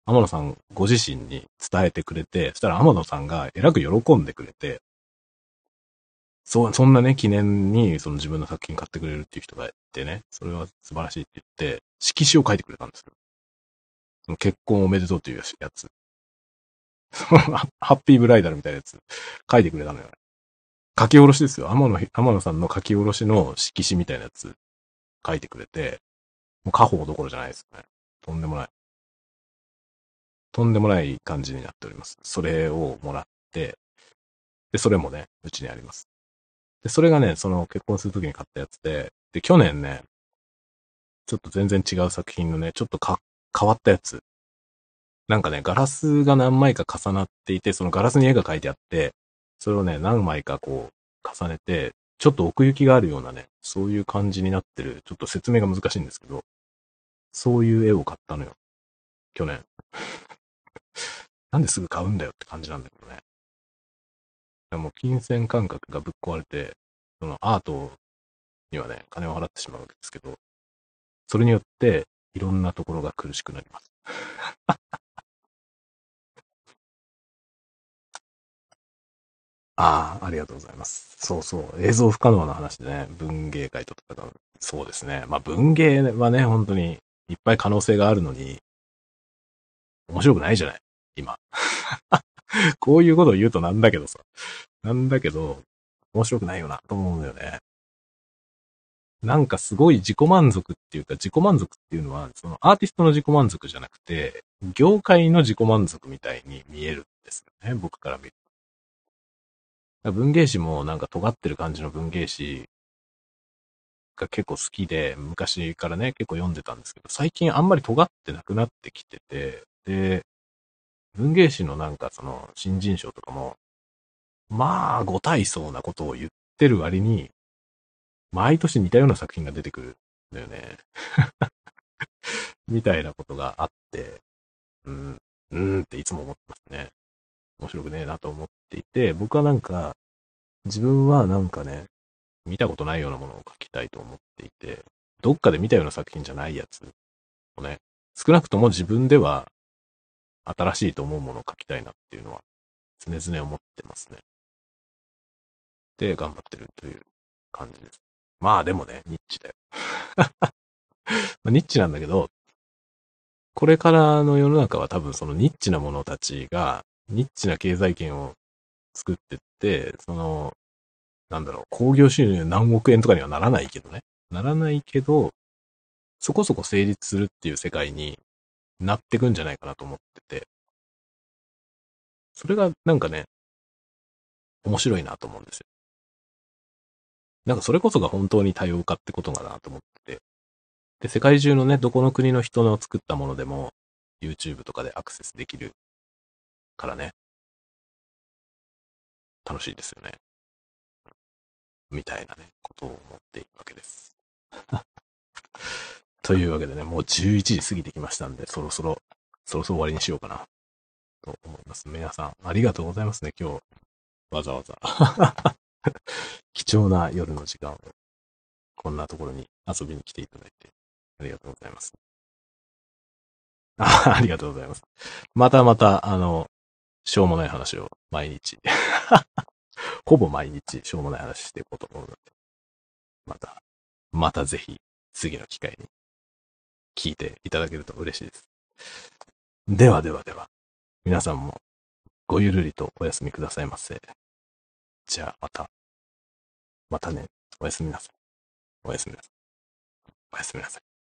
A: 天野さんご自身に伝えてくれて、そしたら天野さんがえらく喜んでくれて、そ、そんなね、記念にその自分の作品買ってくれるっていう人がいてね、それは素晴らしいって言って、色紙を書いてくれたんですよ。その結婚おめでとうというやつ。ハッピーブライダルみたいなやつ書いてくれたのよ。書き下ろしですよ。天野、天野さんの書き下ろしの色紙みたいなやつ書いてくれて、もう家宝どころじゃないですよね。とんでもない。とんでもない感じになっております。それをもらって、で、それもね、うちにあります。で、それがね、その結婚するときに買ったやつで、で、去年ね、ちょっと全然違う作品のね、ちょっとか、変わったやつ。なんかね、ガラスが何枚か重なっていて、そのガラスに絵が描いてあって、それをね、何枚かこう、重ねて、ちょっと奥行きがあるようなね、そういう感じになってる、ちょっと説明が難しいんですけど、そういう絵を買ったのよ。去年。なんですぐ買うんだよって感じなんだけどね。でも金銭感覚がぶっ壊れて、そのアートにはね、金を払ってしまうわけですけど、それによっていろんなところが苦しくなります。ああ、ありがとうございます。そうそう。映像不可能な話でね、文芸界と戦う。そうですね。まあ文芸はね、本当にいっぱい可能性があるのに、面白くないじゃない？今。こういうことを言うとなんだけどさ。なんだけど、面白くないよな、と思うんだよね。なんかすごい自己満足っていうか、自己満足っていうのは、そのアーティストの自己満足じゃなくて、業界の自己満足みたいに見えるんですよね、僕から見ると。文芸誌もなんか尖ってる感じの文芸誌が結構好きで、昔からね、結構読んでたんですけど、最近あんまり尖ってなくなってきてて、で、文芸誌のなんかその新人賞とかも、まあ、ご体操なことを言ってる割に、毎年似たような作品が出てくるんだよね。みたいなことがあって、うん、うんっていつも思ってますね。面白くねえなと思っていて、僕はなんか、自分はなんかね、見たことないようなものを書きたいと思っていて、どっかで見たような作品じゃないやつをね、少なくとも自分では新しいと思うものを書きたいなっていうのは常々思ってますね。で、頑張ってるという感じです。まあでもね、ニッチだよ。ニッチなんだけど、これからの世の中は多分そのニッチな者たちが、ニッチな経済圏を作ってって、その、なんだろう、工業収入何億円とかにはならないけどね。ならないけど、そこそこ成立するっていう世界になってくんじゃないかなと思ってて。それがなんかね、面白いなと思うんですよ。なんかそれこそが本当に多様化ってことかなと思ってて。で、世界中のね、どこの国の人の作ったものでも YouTube とかでアクセスできるからね。楽しいですよね。みたいなね、ことを思っているわけです。というわけでね、もう11時過ぎてきましたんで、そろそろ、そろそろ終わりにしようかな、と思います。皆さん、ありがとうございますね、今日。わざわざ。貴重な夜の時間を、こんなところに遊びに来ていただいて、ありがとうございます。あ ありがとうございます。またまた、あの、しょうもない話を毎日ほぼ毎日しょうもない話していこうと思うので、また、またぜひ次の機会に聞いていただけると嬉しいです。ではではでは、皆さんもごゆるりとお休みくださいませ。じゃあまた、またね、おやすみなさい。おやすみなさい。おやすみなさい。